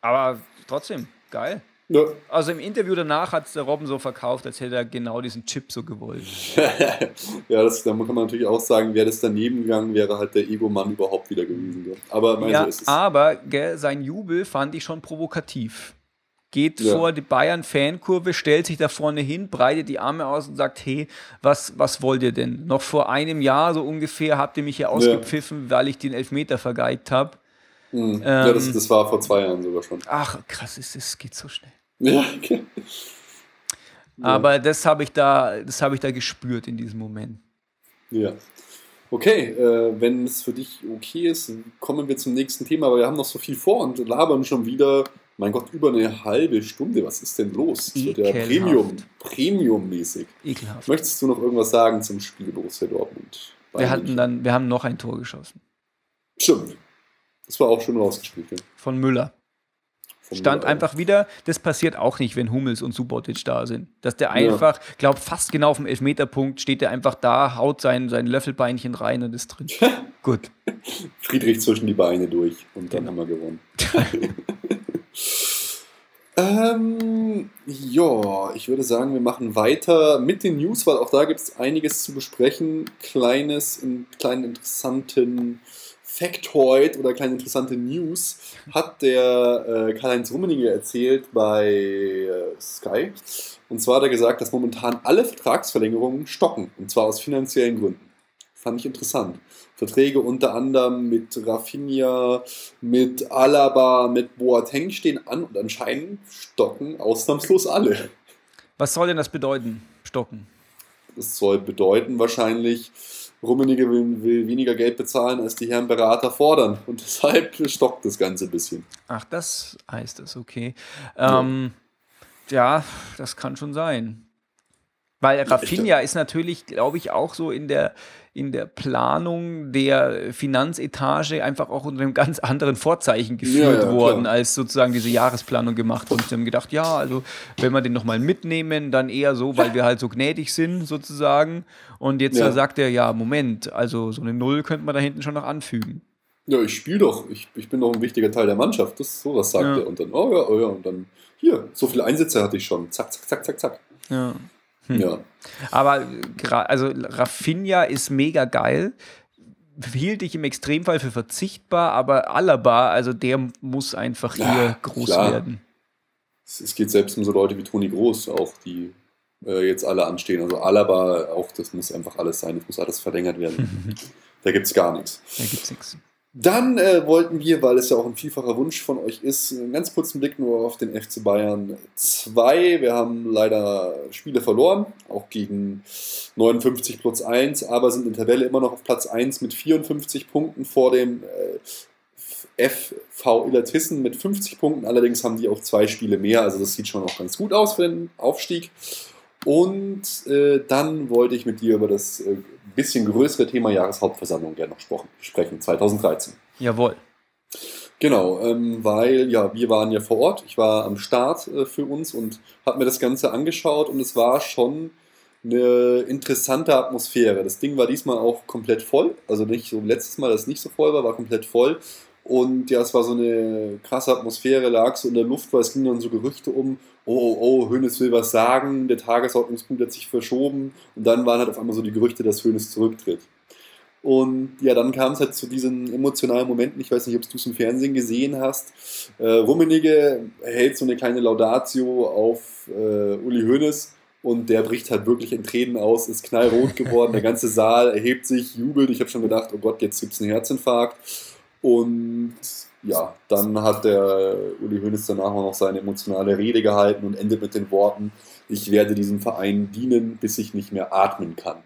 aber trotzdem, geil. Ja. Also im Interview danach hat es der Robben so verkauft, als hätte er genau diesen Chip so gewollt. ja, das, da kann man natürlich auch sagen, wäre das daneben gegangen, wäre halt der Ego-Mann überhaupt wieder gewesen. Ja. Aber mein, Ja, so ist es. aber gell, sein Jubel fand ich schon provokativ. Geht Ja. vor die Bayern-Fankurve, stellt sich da vorne hin, breitet die Arme aus und sagt, hey, was, was wollt ihr denn? Noch vor einem Jahr so ungefähr habt ihr mich hier ausgepfiffen, weil ich den Elfmeter vergeigt habe. Mhm. ja, das, ähm, das war vor zwei Jahren sogar schon. Ach, krass, es geht so schnell. Ja, okay. Aber das habe ich da, das habe ich da gespürt in diesem Moment. Ja. Okay, äh, wenn es für dich okay ist, kommen wir zum nächsten Thema, aber wir haben noch so viel vor und labern schon wieder, mein Gott, über eine halbe Stunde. Was ist denn los? Das wird ja Ekelhaft. Premium, Premium-mäßig. Ekelhaft. Möchtest du noch irgendwas sagen zum Spiel Borussia Dortmund? Wir hatten dann, wir haben noch ein Tor geschossen. Stimmt. Das war auch schon rausgespielt. Ja. Von Müller. Stand einfach wieder, das passiert auch nicht, wenn Hummels und Subotic da sind. Dass der einfach, glaub fast genau auf dem Elfmeterpunkt steht der einfach da, haut sein, sein Löffelbeinchen rein und ist drin. Gut. Friedrich zwischen die Beine durch und dann Genau. haben wir gewonnen. ähm, ja, ich würde sagen, wir machen weiter mit den News, weil auch da gibt es einiges zu besprechen. Kleines, in, kleinen interessanten Factoid oder kleine interessante News hat der äh, Karl-Heinz Rummenigge erzählt bei äh, Sky. Und zwar hat er gesagt, dass momentan alle Vertragsverlängerungen stocken. Und zwar aus finanziellen Gründen. Fand ich interessant. Verträge unter anderem mit Rafinha, mit Alaba, mit Boateng stehen an und anscheinend stocken ausnahmslos alle. Was soll denn das bedeuten? Stocken. Das soll bedeuten wahrscheinlich, Rummenigge will, will, weniger Geld bezahlen, als die Herren Berater fordern. Und deshalb stockt das Ganze ein bisschen. Ach, das heißt es, okay. Ähm, ja. ja, das kann schon sein. Weil Rafinha ist natürlich, glaube ich, auch so in der, in der Planung der Finanzetage einfach auch unter einem ganz anderen Vorzeichen geführt ja, ja, worden, klar. als sozusagen diese Jahresplanung gemacht wurde. Sie haben gedacht, ja, also wenn wir den nochmal mitnehmen, dann eher so, weil wir halt so gnädig sind sozusagen. Und jetzt ja. sagt er, ja, Moment, also so eine Null könnte man da hinten schon noch anfügen. Ja, ich spiele doch, ich, ich bin doch ein wichtiger Teil der Mannschaft, das sowas sagt er. Und dann, oh ja, oh ja, und dann, hier, so viele Einsätze hatte ich schon, zack, zack, zack, zack, zack. Ja. Hm. Ja. Aber also Rafinha ist mega geil. Hielt ich im Extremfall für verzichtbar, aber Alaba, also der muss einfach ja, hier groß klar. werden. Es geht selbst um so Leute wie Toni Groß, auch die äh, jetzt alle anstehen. Also Alaba, auch das muss einfach alles sein, das muss alles verlängert werden. da gibt es gar nichts. Da gibt es nichts. Dann äh, wollten wir, weil es ja auch ein vielfacher Wunsch von euch ist, einen ganz kurzen Blick nur auf den FC Bayern 2. Wir haben leider Spiele verloren, auch gegen 59 plus 1, aber sind in der Tabelle immer noch auf Platz 1 mit 54 Punkten vor dem äh, FV Illertissen mit 50 Punkten. Allerdings haben die auch zwei Spiele mehr, also das sieht schon auch ganz gut aus für den Aufstieg. Und äh, dann wollte ich mit dir über das äh, bisschen größere Thema Jahreshauptversammlung gerne noch sprechen, 2013. Jawohl. Genau, ähm, weil ja, wir waren ja vor Ort. Ich war am Start äh, für uns und habe mir das Ganze angeschaut und es war schon eine interessante Atmosphäre. Das Ding war diesmal auch komplett voll, also nicht so letztes Mal, das nicht so voll war, war komplett voll und ja, es war so eine krasse Atmosphäre, lag so in der Luft, weil es ging dann so Gerüchte um, oh, oh, oh, Hönes will was sagen, der Tagesordnungspunkt hat sich verschoben. Und dann waren halt auf einmal so die Gerüchte, dass Hönes zurücktritt. Und ja, dann kam es halt zu diesen emotionalen Momenten. Ich weiß nicht, ob du es im Fernsehen gesehen hast. Äh, Rummenigge hält so eine kleine Laudatio auf äh, Uli Hoeneß und der bricht halt wirklich in Tränen aus, ist knallrot geworden. Der ganze Saal erhebt sich, jubelt. Ich habe schon gedacht, oh Gott, jetzt gibt es einen Herzinfarkt. Und ja, dann hat der Uli Hoeneß danach auch noch seine emotionale Rede gehalten und endet mit den Worten, ich werde diesem Verein dienen, bis ich nicht mehr atmen kann.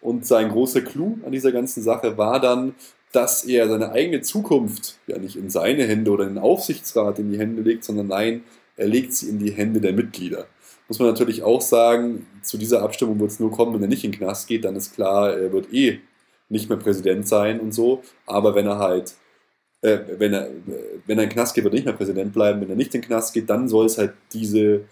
Und sein großer Clou an dieser ganzen Sache war dann, dass er seine eigene Zukunft ja nicht in seine Hände oder in den Aufsichtsrat in die Hände legt, sondern nein, er legt sie in die Hände der Mitglieder. Muss man natürlich auch sagen, zu dieser Abstimmung wird es nur kommen, wenn er nicht in den Knast geht, dann ist klar, er wird eh nicht mehr Präsident sein und so. Aber wenn er halt äh, wenn, er, wenn er in den Knast geht, wird er nicht mehr Präsident bleiben. Wenn er nicht in den Knast geht, dann soll es halt diese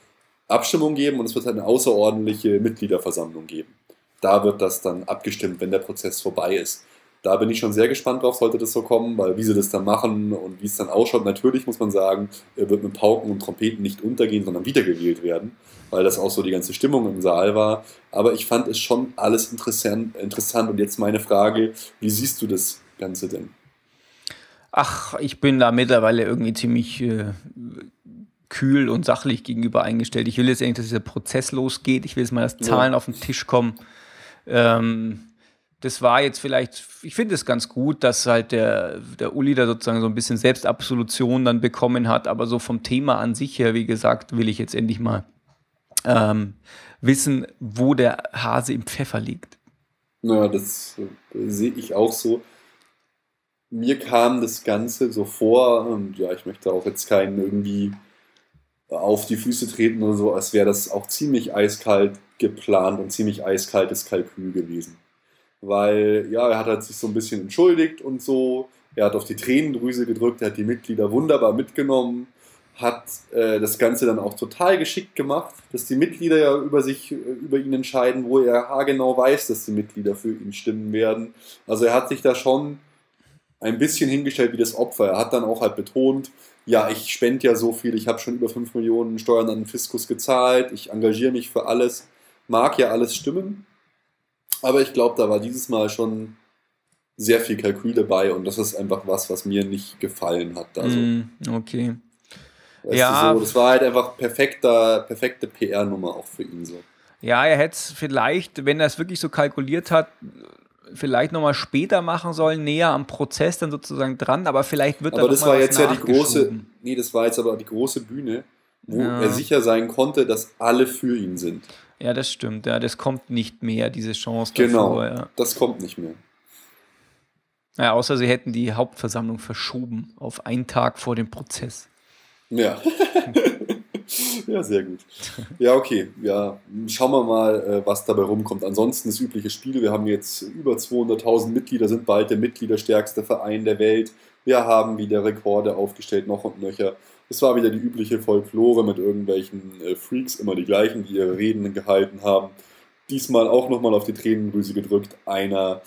Abstimmung geben und es wird halt eine außerordentliche Mitgliederversammlung geben. Da wird das dann abgestimmt, wenn der Prozess vorbei ist. Da bin ich schon sehr gespannt drauf, sollte das so kommen, weil wie sie das dann machen und wie es dann ausschaut, natürlich muss man sagen, er wird mit Pauken und Trompeten nicht untergehen, sondern wiedergewählt werden, weil das auch so die ganze Stimmung im Saal war. Aber ich fand es schon alles interessant, interessant. Und jetzt meine Frage, wie siehst du das Ganze denn? Ach, ich bin da mittlerweile irgendwie ziemlich äh, kühl und sachlich gegenüber eingestellt. Ich will jetzt eigentlich, dass dieser Prozess losgeht. Ich will jetzt mal, dass Zahlen ja. auf den Tisch kommen. Ähm, das war jetzt vielleicht, ich finde es ganz gut, dass halt der, der Uli da sozusagen so ein bisschen Selbstabsolution dann bekommen hat, aber so vom Thema an sich her, wie gesagt, will ich jetzt endlich mal ähm, wissen, wo der Hase im Pfeffer liegt. Naja, das äh, sehe ich auch so mir kam das Ganze so vor, und ja, ich möchte auch jetzt keinen irgendwie auf die Füße treten oder so, als wäre das auch ziemlich eiskalt geplant und ziemlich eiskaltes Kalkül gewesen. Weil, ja, er hat halt sich so ein bisschen entschuldigt und so, er hat auf die Tränendrüse gedrückt, er hat die Mitglieder wunderbar mitgenommen, hat äh, das Ganze dann auch total geschickt gemacht, dass die Mitglieder ja über sich, äh, über ihn entscheiden, wo er haargenau weiß, dass die Mitglieder für ihn stimmen werden. Also er hat sich da schon ein bisschen hingestellt wie das Opfer. Er hat dann auch halt betont, ja, ich spende ja so viel, ich habe schon über 5 Millionen Steuern an den Fiskus gezahlt, ich engagiere mich für alles, mag ja alles stimmen, aber ich glaube, da war dieses Mal schon sehr viel Kalkül dabei und das ist einfach was, was mir nicht gefallen hat. Also, okay. Weißt ja. So, das war halt einfach perfekter, perfekte PR-Nummer auch für ihn so. Ja, er hätte es vielleicht, wenn er es wirklich so kalkuliert hat, vielleicht nochmal später machen sollen, näher am Prozess dann sozusagen dran, aber vielleicht wird aber das war jetzt ja die große, nee, das war jetzt aber die große Bühne, wo ja. er sicher sein konnte, dass alle für ihn sind. Ja, das stimmt. Ja, das kommt nicht mehr, diese Chance. Genau, davor, ja. das kommt nicht mehr. Ja, außer sie hätten die Hauptversammlung verschoben auf einen Tag vor dem Prozess. Ja. ja, sehr gut. Ja, okay. Ja, schauen wir mal, äh, was dabei rumkommt. Ansonsten das übliche Spiel. Wir haben jetzt über 200.000 Mitglieder, sind bald der mitgliederstärkste Verein der Welt. Wir haben wieder Rekorde aufgestellt, noch und nöcher. Es war wieder die übliche Folklore mit irgendwelchen äh, Freaks, immer die gleichen, die ihre Reden gehalten haben. Diesmal auch nochmal auf die Tränendrüse gedrückt. Einer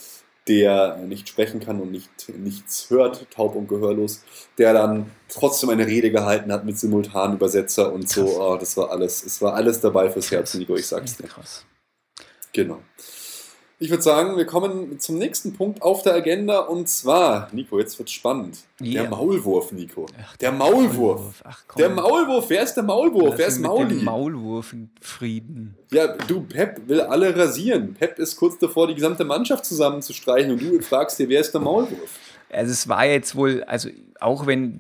der nicht sprechen kann und nicht, nichts hört, taub und gehörlos, der dann trotzdem eine Rede gehalten hat mit Simultanübersetzer und so. Oh, das war alles, es war alles dabei fürs Herz, Nico, ich sag's dir. Krass. Genau. Ich würde sagen, wir kommen zum nächsten Punkt auf der Agenda und zwar, Nico, jetzt wird spannend. Yeah. Der Maulwurf, Nico. Ach, der, der Maulwurf. Maulwurf. Ach, der Maulwurf. Wer ist der Maulwurf? Lass Wer ist Mauli? Der Maulwurf in Frieden. Ja, du, Pep will alle rasieren. Pep ist kurz davor, die gesamte Mannschaft zusammenzustreichen und du fragst dir, wer ist der Maulwurf? Also es war jetzt wohl, also auch wenn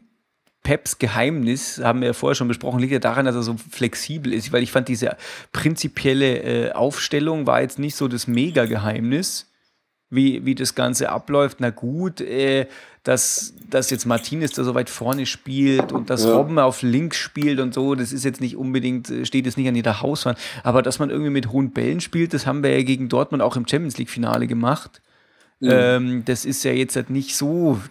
Peps Geheimnis, haben wir ja vorher schon besprochen, liegt ja daran, dass er so flexibel ist, weil ich fand, diese prinzipielle äh, Aufstellung war jetzt nicht so das Mega-Geheimnis, wie, wie das Ganze abläuft. Na gut, äh, dass, dass jetzt Martinez da so weit vorne spielt und dass ja. Robben auf links spielt und so, das ist jetzt nicht unbedingt, äh, steht jetzt nicht an jeder Hauswand. Aber dass man irgendwie mit hohen Bällen spielt, das haben wir ja gegen Dortmund auch im Champions League-Finale gemacht. Mhm. Ähm, das ist ja jetzt halt nicht so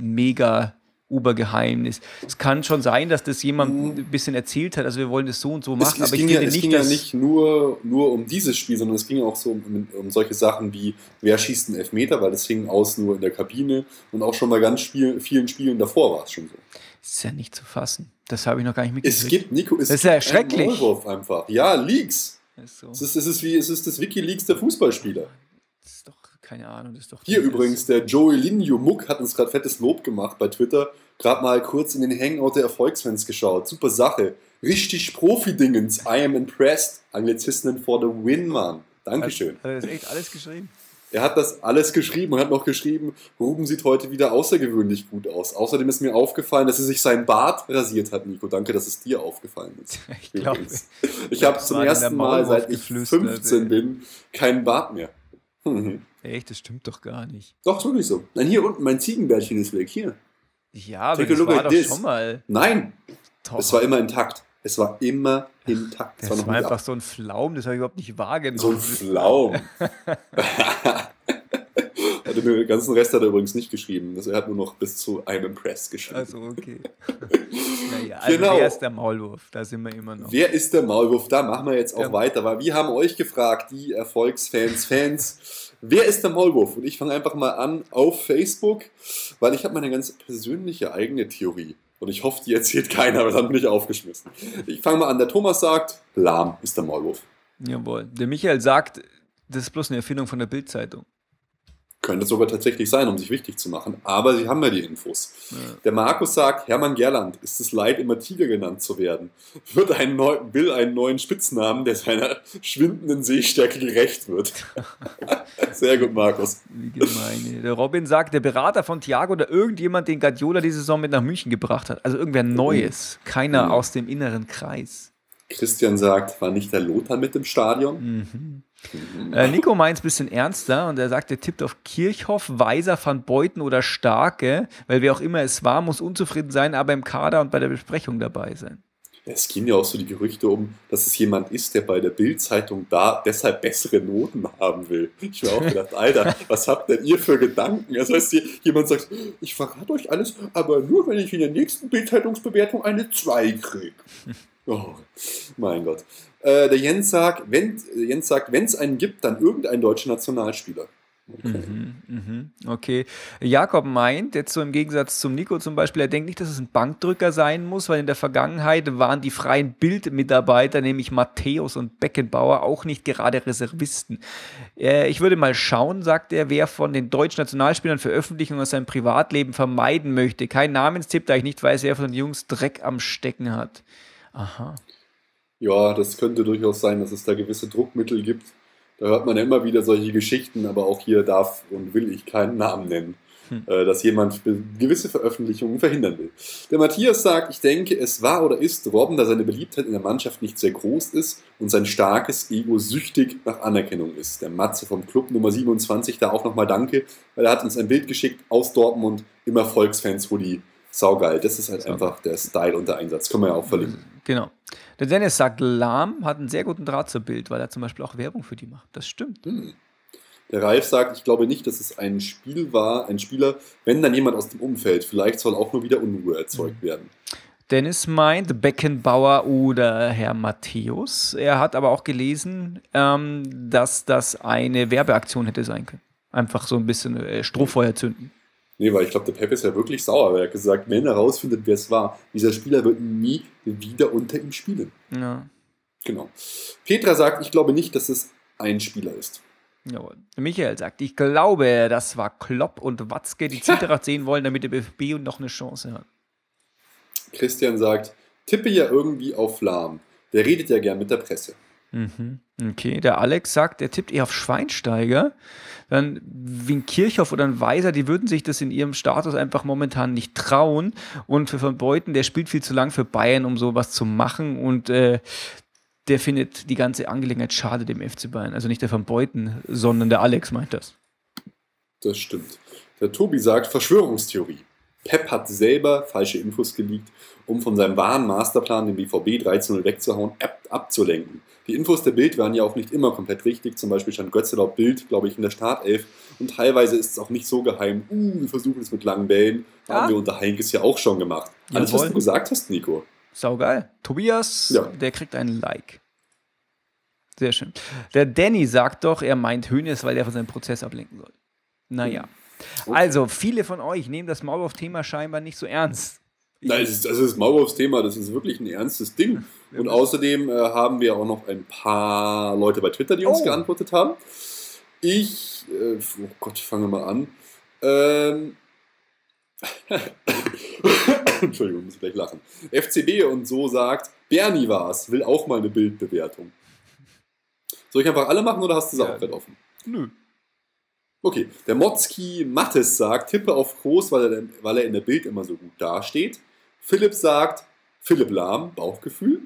mega Obergeheimnis. Es kann schon sein, dass das jemand mhm. ein bisschen erzählt hat, also wir wollen das so und so machen, es, es aber ich finde ja, es nicht, ging ja nicht nur, nur um dieses Spiel, sondern es ging auch so um, um, solche Sachen wie, wer schießt einen Elfmeter, weil das hing aus nur in der Kabine und auch schon bei ganz Spiel, vielen Spielen davor war es schon so. Das ist ja nicht zu fassen. Das habe ich noch gar nicht mitgekriegt. Es gibt, Nico, es das ist ja schrecklich. Maulwurf einfach. Ja, Leaks. So. es, ist, es, ist wie, es ist das Wikileaks der Fußballspieler. Das ist doch keine Ahnung, das ist doch. Hier übrigens, der Joey Linio Muck hat uns gerade fettes Lob gemacht bei Twitter. Gerade mal kurz in den Hangout der Erfolgsfans geschaut. Super Sache. Richtig Profi-Dingens. I am impressed. Anglizismen for the win, Mann. Dankeschön. Hat er das echt alles geschrieben? Er hat das alles geschrieben und hat noch geschrieben, Ruben sieht heute wieder außergewöhnlich gut aus. Außerdem ist mir aufgefallen, dass er sich seinen Bart rasiert hat, Nico. Danke, dass es dir aufgefallen ist. Ich glaube. Ich habe zum ersten Mal, seit ich 15 ey. bin, keinen Bart mehr. Echt, das stimmt doch gar nicht. Doch, ist wirklich so. Nein, hier unten, mein Ziegenbärtchen ist weg. Hier. Ja, aber das war doch this. schon mal. Nein, doch. es war immer intakt. Es war immer intakt. Das, das war, war einfach ab. so ein Flaum, das habe ich überhaupt nicht wahrgenommen. So ein Flaum. Also den ganzen Rest hat er übrigens nicht geschrieben. Er hat nur noch bis zu I'm impressed geschrieben. Also okay. naja, also genau. wer ist der Maulwurf? Da sind wir immer noch. Wer ist der Maulwurf? Da machen wir jetzt auch der weiter, weil wir haben euch gefragt, die Erfolgsfans, Fans, Wer ist der Maulwurf? Und ich fange einfach mal an auf Facebook, weil ich habe meine ganz persönliche eigene Theorie. Und ich hoffe, die erzählt keiner, aber das hat mich aufgeschmissen. Ich fange mal an. Der Thomas sagt, lahm ist der Maulwurf. Jawohl. Der Michael sagt, das ist bloß eine Erfindung von der Bildzeitung. Könnte sogar tatsächlich sein, um sich wichtig zu machen. Aber sie haben ja die Infos. Ja. Der Markus sagt, Hermann Gerland ist es leid, immer Tiger genannt zu werden. Wird einen neu, will einen neuen Spitznamen, der seiner schwindenden Sehstärke gerecht wird. Sehr gut, Markus. Wie gemein. Der Robin sagt, der Berater von Thiago oder irgendjemand, den Guardiola diese Saison mit nach München gebracht hat. Also irgendwer Neues. Keiner mhm. aus dem inneren Kreis. Christian sagt, war nicht der Lothar mit im Stadion? Mhm. Äh, Nico meint es ein bisschen ernster und er sagt, er tippt auf Kirchhoff, Weiser, Van Beuten oder Starke, weil wer auch immer es war, muss unzufrieden sein, aber im Kader und bei der Besprechung dabei sein. Es gehen ja auch so die Gerüchte um, dass es jemand ist, der bei der Bild-Zeitung da deshalb bessere Noten haben will. Ich habe auch gedacht, Alter, was habt denn ihr für Gedanken? Das heißt, jemand sagt, ich verrate euch alles, aber nur, wenn ich in der nächsten Bild-Zeitungsbewertung eine 2 kriege. Oh, mein Gott. Äh, der Jens sagt, wenn Jens sagt, wenn es einen gibt, dann irgendein deutscher Nationalspieler. Okay. Mhm, mhm, okay. Jakob meint, jetzt so im Gegensatz zum Nico zum Beispiel, er denkt nicht, dass es ein Bankdrücker sein muss, weil in der Vergangenheit waren die freien Bildmitarbeiter, nämlich Matthäus und Beckenbauer, auch nicht gerade Reservisten. Äh, ich würde mal schauen, sagt er, wer von den deutschen Nationalspielern Veröffentlichungen aus seinem Privatleben vermeiden möchte. Kein Namenstipp, da ich nicht weiß, wer von den Jungs Dreck am Stecken hat. Aha. Ja, das könnte durchaus sein, dass es da gewisse Druckmittel gibt. Da hört man ja immer wieder solche Geschichten, aber auch hier darf und will ich keinen Namen nennen. hm. äh, dass jemand gewisse Veröffentlichungen verhindern will. Der Matthias sagt, ich denke, es war oder ist Robben, da seine Beliebtheit in der Mannschaft nicht sehr groß ist und sein starkes Ego süchtig nach Anerkennung ist. Der Matze vom Club Nummer 27, da auch nochmal danke, weil er hat uns ein Bild geschickt aus Dortmund im Erfolgsfans-Hoodie. Saugeil. Das ist halt Saugeil. einfach der Style und der Einsatz. Können wir ja auch verlinken. Genau. Der Dennis sagt, Lahm hat einen sehr guten Draht zur Bild, weil er zum Beispiel auch Werbung für die macht. Das stimmt. Hm. Der Ralf sagt, ich glaube nicht, dass es ein Spiel war, ein Spieler, wenn dann jemand aus dem Umfeld. Vielleicht soll auch nur wieder Unruhe erzeugt mhm. werden. Dennis meint Beckenbauer oder Herr Matthäus. Er hat aber auch gelesen, ähm, dass das eine Werbeaktion hätte sein können. Einfach so ein bisschen äh, Strohfeuer zünden. Nee, weil ich glaube, der Pep ist ja wirklich sauer, weil er hat gesagt, wenn er herausfindet, wer es war, dieser Spieler wird nie wieder unter ihm spielen. Ja. Genau. Petra sagt, ich glaube nicht, dass es ein Spieler ist. Jawohl. Michael sagt, ich glaube, das war Klopp und Watzke, die Zitteracht sehen wollen, damit der BFB noch eine Chance hat. Christian sagt, tippe ja irgendwie auf Lahm. Der redet ja gern mit der Presse. Mhm. Okay, der Alex sagt, er tippt eher auf Schweinsteiger. Dann wie ein Kirchhoff oder ein Weiser, die würden sich das in ihrem Status einfach momentan nicht trauen. Und für Van Beuten, der spielt viel zu lang für Bayern, um sowas zu machen. Und äh, der findet die ganze Angelegenheit schade dem FC Bayern. Also nicht der Van Beuten, sondern der Alex meint das. Das stimmt. Der Tobi sagt Verschwörungstheorie. Pep hat selber falsche Infos geleakt, um von seinem wahren Masterplan, den BVB 13-0 wegzuhauen, ab abzulenken. Die Infos der Bild waren ja auch nicht immer komplett richtig. Zum Beispiel stand Götze laut Bild, glaube ich, in der Startelf. Und teilweise ist es auch nicht so geheim. Uh, wir versuchen es mit langen Bällen. Ja. Haben wir unter Heinkes ja auch schon gemacht. Alles, was du gesagt hast, Nico. Saugeil. Tobias, ja. der kriegt einen Like. Sehr schön. Der Danny sagt doch, er meint Hönes, weil er von seinem Prozess ablenken soll. Naja. Okay. Also, viele von euch nehmen das Maulwurf-Thema scheinbar nicht so ernst. Nein, das, ist, das, ist das Maulwurfsthema, das ist wirklich ein ernstes Ding. Und außerdem äh, haben wir auch noch ein paar Leute bei Twitter, die uns oh. geantwortet haben. Ich, äh, oh Gott, ich fange mal an. Ähm, Entschuldigung, muss ich gleich lachen. FCB und so sagt, Bernie war's, will auch mal eine Bildbewertung. Soll ich einfach alle machen oder hast du es ja. auch gerade offen? Nö. Okay, der Motzki Mattes sagt, tippe auf Groß, weil er, weil er in der Bild immer so gut dasteht. Philipp sagt, Philipp Lahm, Bauchgefühl.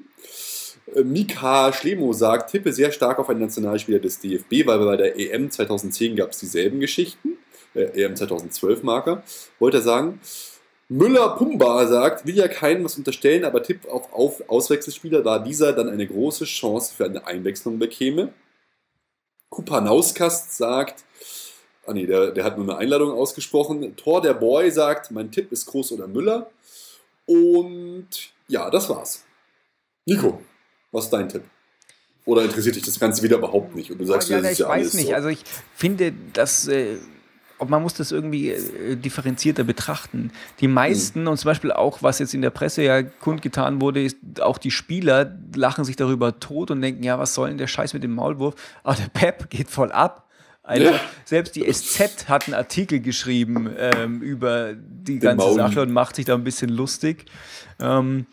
Äh, Mika Schlemo sagt, tippe sehr stark auf einen Nationalspieler des DFB, weil bei der EM 2010 gab es dieselben Geschichten. Äh, EM 2012 Marker. Wollte er sagen. Müller-Pumba sagt, will ja keinem was unterstellen, aber Tipp auf, auf Auswechselspieler, da dieser dann eine große Chance für eine Einwechslung bekäme. Kupanauskas sagt, ah nee, der, der hat nur eine Einladung ausgesprochen. Tor der Boy sagt, mein Tipp ist Groß oder Müller. Und ja, das war's. Nico, was ist dein Tipp? Oder interessiert dich das Ganze wieder überhaupt nicht? Und du sagst, ja, das ist ja, ich weiß nicht. So. Also ich finde, dass äh, man muss das irgendwie äh, differenzierter betrachten. Die meisten, mhm. und zum Beispiel auch, was jetzt in der Presse ja kundgetan wurde, ist, auch die Spieler lachen sich darüber tot und denken, ja, was soll denn der Scheiß mit dem Maulwurf? Aber der Pep geht voll ab. Also, ja. Selbst die SZ hat einen Artikel geschrieben ähm, über die Den ganze Maul. Sache und macht sich da ein bisschen lustig. Ähm,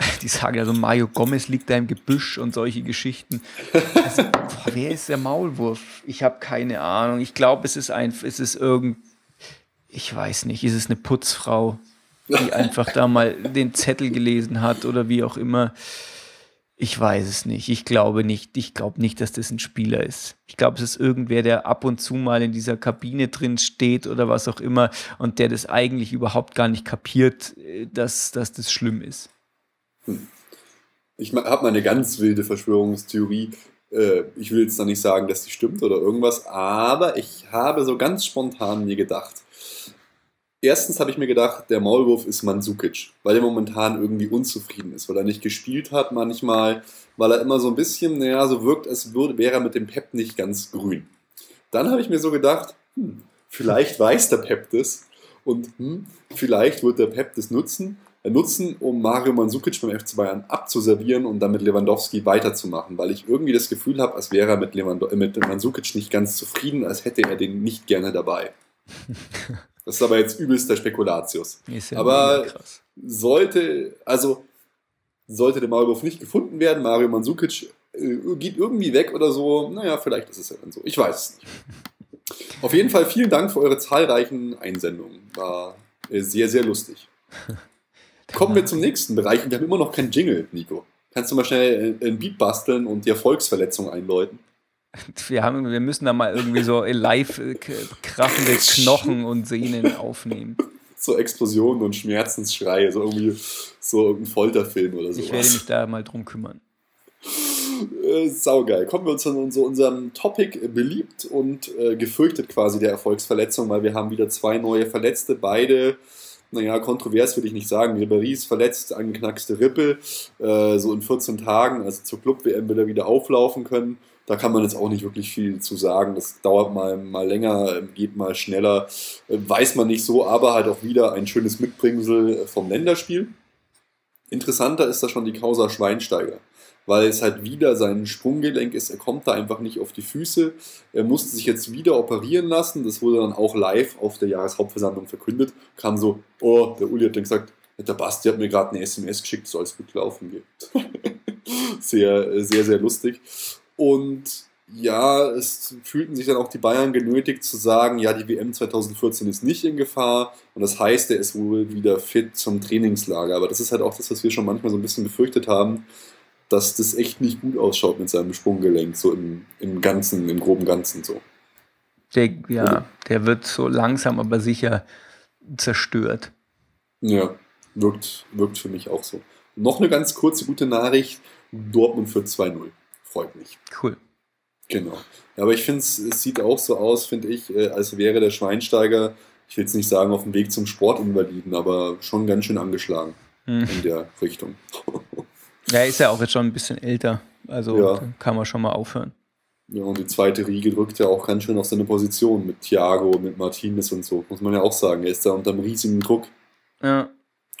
die sagen ja so, Mario Gomez liegt da im Gebüsch und solche Geschichten. Also, boah, wer ist der Maulwurf? Ich habe keine Ahnung. Ich glaube, es ist ein, es ist irgend, ich weiß nicht, ist es eine Putzfrau, die einfach da mal den Zettel gelesen hat oder wie auch immer. Ich weiß es nicht. Ich glaube nicht. Ich glaube nicht, dass das ein Spieler ist. Ich glaube, es ist irgendwer, der ab und zu mal in dieser Kabine drin steht oder was auch immer und der das eigentlich überhaupt gar nicht kapiert, äh, dass, dass das schlimm ist. Ich habe mal eine ganz wilde Verschwörungstheorie. Äh, ich will jetzt da nicht sagen, dass die stimmt oder irgendwas, aber ich habe so ganz spontan mir gedacht. Erstens habe ich mir gedacht, der Maulwurf ist Mansukic, weil er momentan irgendwie unzufrieden ist, weil er nicht gespielt hat manchmal, weil er immer so ein bisschen, naja, so wirkt, als würde, wäre er mit dem Pep nicht ganz grün. Dann habe ich mir so gedacht, hm, vielleicht weiß der Pep das und hm, vielleicht wird der Pep das nutzen nutzen, um Mario Mandzukic beim FC Bayern abzuservieren und dann mit Lewandowski weiterzumachen, weil ich irgendwie das Gefühl habe, als wäre er mit, Lewand äh, mit Mandzukic nicht ganz zufrieden, als hätte er den nicht gerne dabei. Das ist aber jetzt übelster Spekulatius. Ja aber sollte, also sollte der Maulwurf nicht gefunden werden, Mario Mandzukic äh, geht irgendwie weg oder so, naja, vielleicht ist es ja dann so. Ich weiß es nicht. Auf jeden Fall vielen Dank für eure zahlreichen Einsendungen. War äh, sehr, sehr lustig. Kommen wir zum nächsten Bereich und wir haben immer noch keinen Jingle, Nico. Kannst du mal schnell äh, ein Beat basteln und die Erfolgsverletzung einläuten? Wir, haben, wir müssen da mal irgendwie so live äh, krachende Knochen und Sehnen aufnehmen. So Explosionen und Schmerzensschreie, so irgendwie so ein Folterfilm oder so. Ich werde mich da mal drum kümmern. Äh, saugeil. Kommen wir zu so unserem Topic beliebt und äh, gefürchtet quasi der Erfolgsverletzung, weil wir haben wieder zwei neue Verletzte, beide naja, kontrovers würde ich nicht sagen. Ribéry ist verletzt, angeknackste Rippe, äh, so in 14 Tagen, also zur Club-WM will er wieder auflaufen können. Da kann man jetzt auch nicht wirklich viel zu sagen. Das dauert mal, mal länger, geht mal schneller, äh, weiß man nicht so, aber halt auch wieder ein schönes Mitbringsel vom Länderspiel. Interessanter ist da schon die Causa Schweinsteiger weil es halt wieder sein Sprunggelenk ist. Er kommt da einfach nicht auf die Füße. Er musste sich jetzt wieder operieren lassen. Das wurde dann auch live auf der Jahreshauptversammlung verkündet. Kam so, oh, der Uli hat dann gesagt, der Basti hat mir gerade eine SMS geschickt, soll es gut laufen gehen. sehr, sehr, sehr lustig. Und ja, es fühlten sich dann auch die Bayern genötigt zu sagen, ja, die WM 2014 ist nicht in Gefahr und das heißt, er ist wohl wieder fit zum Trainingslager. Aber das ist halt auch das, was wir schon manchmal so ein bisschen befürchtet haben, dass das echt nicht gut ausschaut mit seinem Sprunggelenk, so im, im Ganzen, im groben Ganzen so. Der, ja, der wird so langsam, aber sicher zerstört. Ja, wirkt, wirkt für mich auch so. Noch eine ganz kurze gute Nachricht: Dortmund für 2-0. Freut mich. Cool. Genau. Aber ich finde, es sieht auch so aus, finde ich, äh, als wäre der Schweinsteiger, ich will jetzt nicht sagen auf dem Weg zum Sportinvaliden, aber schon ganz schön angeschlagen hm. in der Richtung. Ja, ist ja auch jetzt schon ein bisschen älter. Also ja. kann man schon mal aufhören. Ja, und die zweite Riege drückt ja auch ganz schön auf seine Position mit Thiago, mit Martinez und so, muss man ja auch sagen. Er ist da unter einem riesigen Druck. Ja.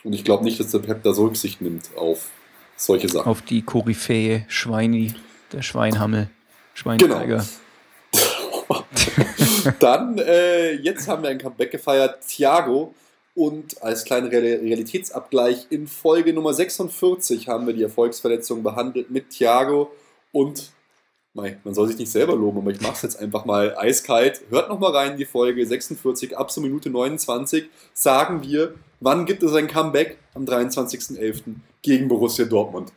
Und ich glaube nicht, dass der Pep da so Rücksicht nimmt auf solche Sachen. Auf die Koryphäe Schweini, der Schweinhammel, Schweinsteiger. Genau. Dann, äh, jetzt haben wir ein Comeback gefeiert. Thiago und als kleiner Realitätsabgleich in Folge Nummer 46 haben wir die Erfolgsverletzung behandelt mit Thiago und man soll sich nicht selber loben, aber ich mache es jetzt einfach mal eiskalt. Hört noch mal rein in die Folge 46 ab zur Minute 29 sagen wir, wann gibt es ein Comeback am 23.11. gegen Borussia Dortmund.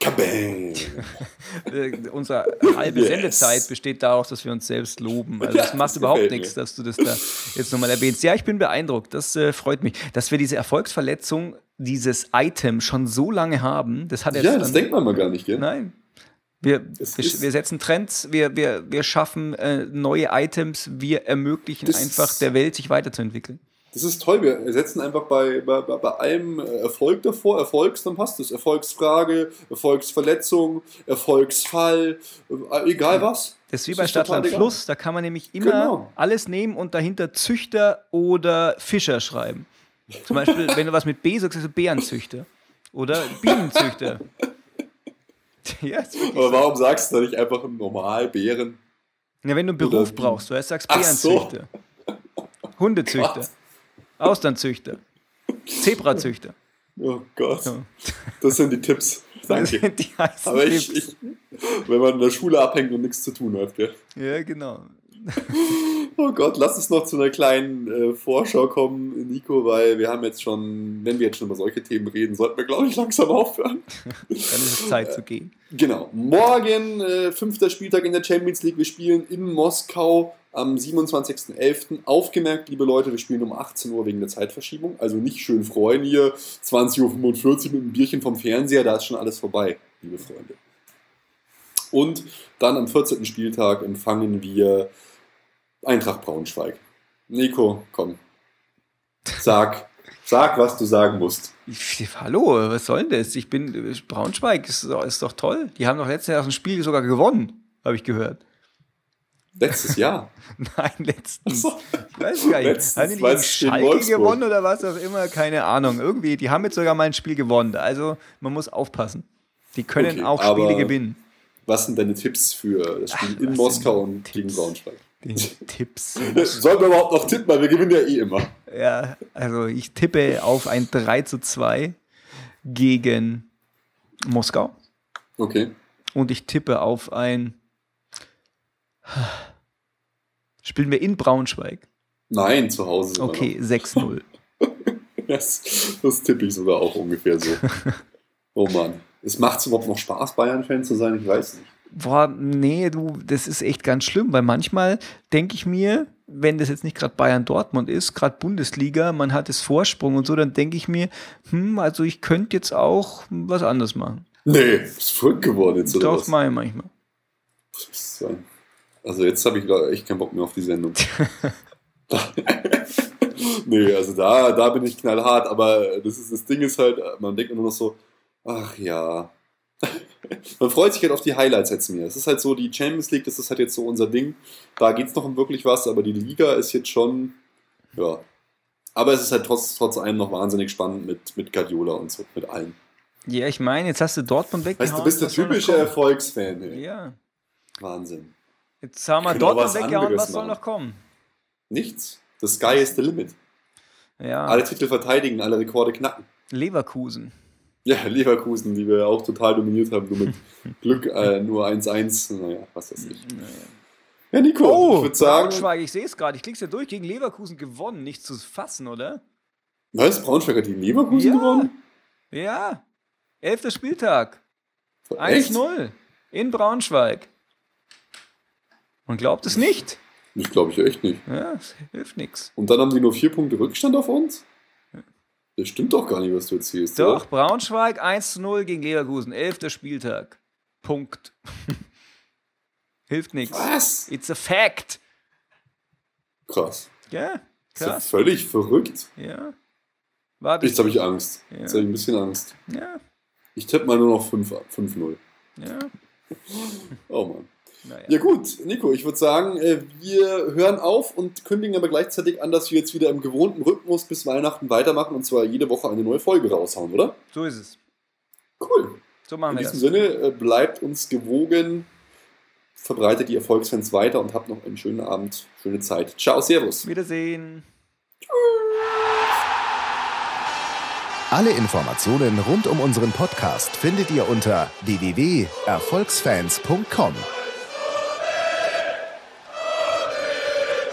Kabang! Äh, unsere halbe yes. Sendezeit besteht daraus, dass wir uns selbst loben. Also ja, macht überhaupt nichts, dass du das da jetzt nochmal erwähnst. Ja, ich bin beeindruckt. Das äh, freut mich, dass wir diese Erfolgsverletzung, dieses Item schon so lange haben. Das hat ja, das denkt man mal gar nicht, gell? Nein. Wir, wir, wir, setzen Trends, wir, wir, wir schaffen äh, neue Items, wir ermöglichen das einfach der Welt, sich weiterzuentwickeln. Das ist toll. Wir setzen einfach bei, bei, bei allem äh, Erfolg davor. Erfolgs, dann passt es. Erfolgsfrage, Erfolgsverletzung, Erfolgsfall, äh, egal was. Das ist wie bei Stadtland Fluss. Da kann man nämlich immer genau. alles nehmen und dahinter Züchter oder Fischer schreiben. Zum Beispiel, wenn du was mit B sagst, es Bärenzüchter. Oder Bienenzüchter. ja, Aber warum sagst du da nicht einfach normal Bären? Ja, wenn du einen Beruf oder brauchst, du sagst Bärenzüchter. So. Hundezüchter. Austernzüchter. Zebrazüchter. Oh Gott. Ja. Das sind die Tipps. Danke. Die Aber ich, ich, wenn man in der Schule abhängt und nichts zu tun hat, gell? Ja, genau. Oh Gott, lass uns noch zu einer kleinen äh, Vorschau kommen, Nico, weil wir haben jetzt schon, wenn wir jetzt schon über solche Themen reden, sollten wir, glaube ich, langsam aufhören. Dann ist es Zeit zu gehen. Genau. Morgen, äh, fünfter Spieltag in der Champions League. Wir spielen in Moskau am 27.11. Aufgemerkt, liebe Leute, wir spielen um 18 Uhr wegen der Zeitverschiebung. Also nicht schön freuen hier, 20.45 Uhr mit einem Bierchen vom Fernseher, da ist schon alles vorbei, liebe Freunde. Und dann am 14. Spieltag empfangen wir Eintracht Braunschweig. Nico, komm. Sag, sag, was du sagen musst. Hallo, was soll denn das? Ich bin Braunschweig, ist, ist doch toll. Die haben doch letztes Jahr das Spiel sogar gewonnen, habe ich gehört. Letztes Jahr? Nein, letztens. So. Ich weiß gar nicht. Letztens, haben die gegen Schalke gewonnen oder was auch immer? Keine Ahnung. Irgendwie, die haben jetzt sogar mal ein Spiel gewonnen. Also man muss aufpassen. Die können okay, auch Spiele gewinnen. Was sind deine Tipps für das Spiel Ach, in Moskau und Tipps? gegen Braunschweig? Tipps. Sollen wir überhaupt noch tippen, weil wir gewinnen ja eh immer. Ja, also ich tippe auf ein 3 zu 2 gegen Moskau. Okay. Und ich tippe auf ein Spielen wir in Braunschweig? Nein, zu Hause. Okay, 6-0. noch. Das, das tippe ich sogar auch ungefähr so. oh Mann. Es macht überhaupt noch Spaß, Bayern-Fan zu sein? Ich weiß nicht. Boah, nee, du, das ist echt ganz schlimm, weil manchmal denke ich mir, wenn das jetzt nicht gerade Bayern Dortmund ist, gerade Bundesliga, man hat das Vorsprung und so, dann denke ich mir, hm, also ich könnte jetzt auch was anderes machen. Nee, bist verrückt geworden jetzt, oder Doch, was? mal manchmal. Was ist das denn? Also jetzt habe ich echt keinen Bock mehr auf die Sendung. nee, also da, da bin ich knallhart, aber das, ist, das Ding ist halt, man denkt nur noch so, ach ja. man freut sich halt auf die Highlights jetzt mehr. Es ist halt so, die Champions League, das ist halt jetzt so unser Ding. Da geht es noch um wirklich was, aber die Liga ist jetzt schon, ja. Aber es ist halt trotz, trotz allem noch wahnsinnig spannend mit, mit Guardiola und so, mit allen. Ja, ich meine, jetzt hast du Dortmund weggehauen. Weißt du, du bist der typische? Erfolgsfan. Ey. Ja, Wahnsinn. Jetzt haben wir auch Dortmund weggehauen, was soll noch kommen? Nichts. The sky is the limit. Ja, Alle Titel verteidigen, alle Rekorde knacken. Leverkusen. Ja, Leverkusen, die wir auch total dominiert haben, nur mit Glück äh, nur 1-1. Naja, was weiß ich. Ja, Nico, Oh, ich würde sagen, Braunschweig, ich sehe es gerade. Ich klick's ja durch. Gegen Leverkusen gewonnen. Nicht zu fassen, oder? was? Braunschweig hat die Leverkusen Ja. gewonnen? Ja. Elfter Spieltag. Echt? 1-0 in Braunschweig. Man glaubt es nicht. Ich glaube ich echt nicht. Ja, es hilft nichts. Und dann haben die nur vier Punkte Rückstand auf uns? Das stimmt doch gar nicht, was du erzählst. Doch, Oder? Braunschweig 1-0 gegen Leverkusen. Elfter Spieltag. Punkt. hilft nichts. Was? It's a fact. Krass. Ja, Das ist ja krass. völlig verrückt. Ja. Warte. Jetzt habe ich Angst. Ja. Jetzt habe ich ein bisschen Angst. Ja, Ich tippe mal nur noch 5 5-0. ja. Oh Mann. Naja. Ja gut, Nico, ich würde sagen, äh, wir hören auf und kündigen aber gleichzeitig an, dass wir jetzt wieder im gewohnten Rhythmus bis Weihnachten weitermachen und zwar jede Woche eine neue Folge raushauen, oder? So ist es. Cool. So machen In wir diesem das. Sinne, äh, bleibt uns gewogen, verbreitet die Erfolgsfans weiter und habt noch einen schönen Abend, schöne Zeit. Ciao, Servus. Wiedersehen. Alle Informationen rund um unseren Podcast findet ihr unter www.erfolgsfans.com.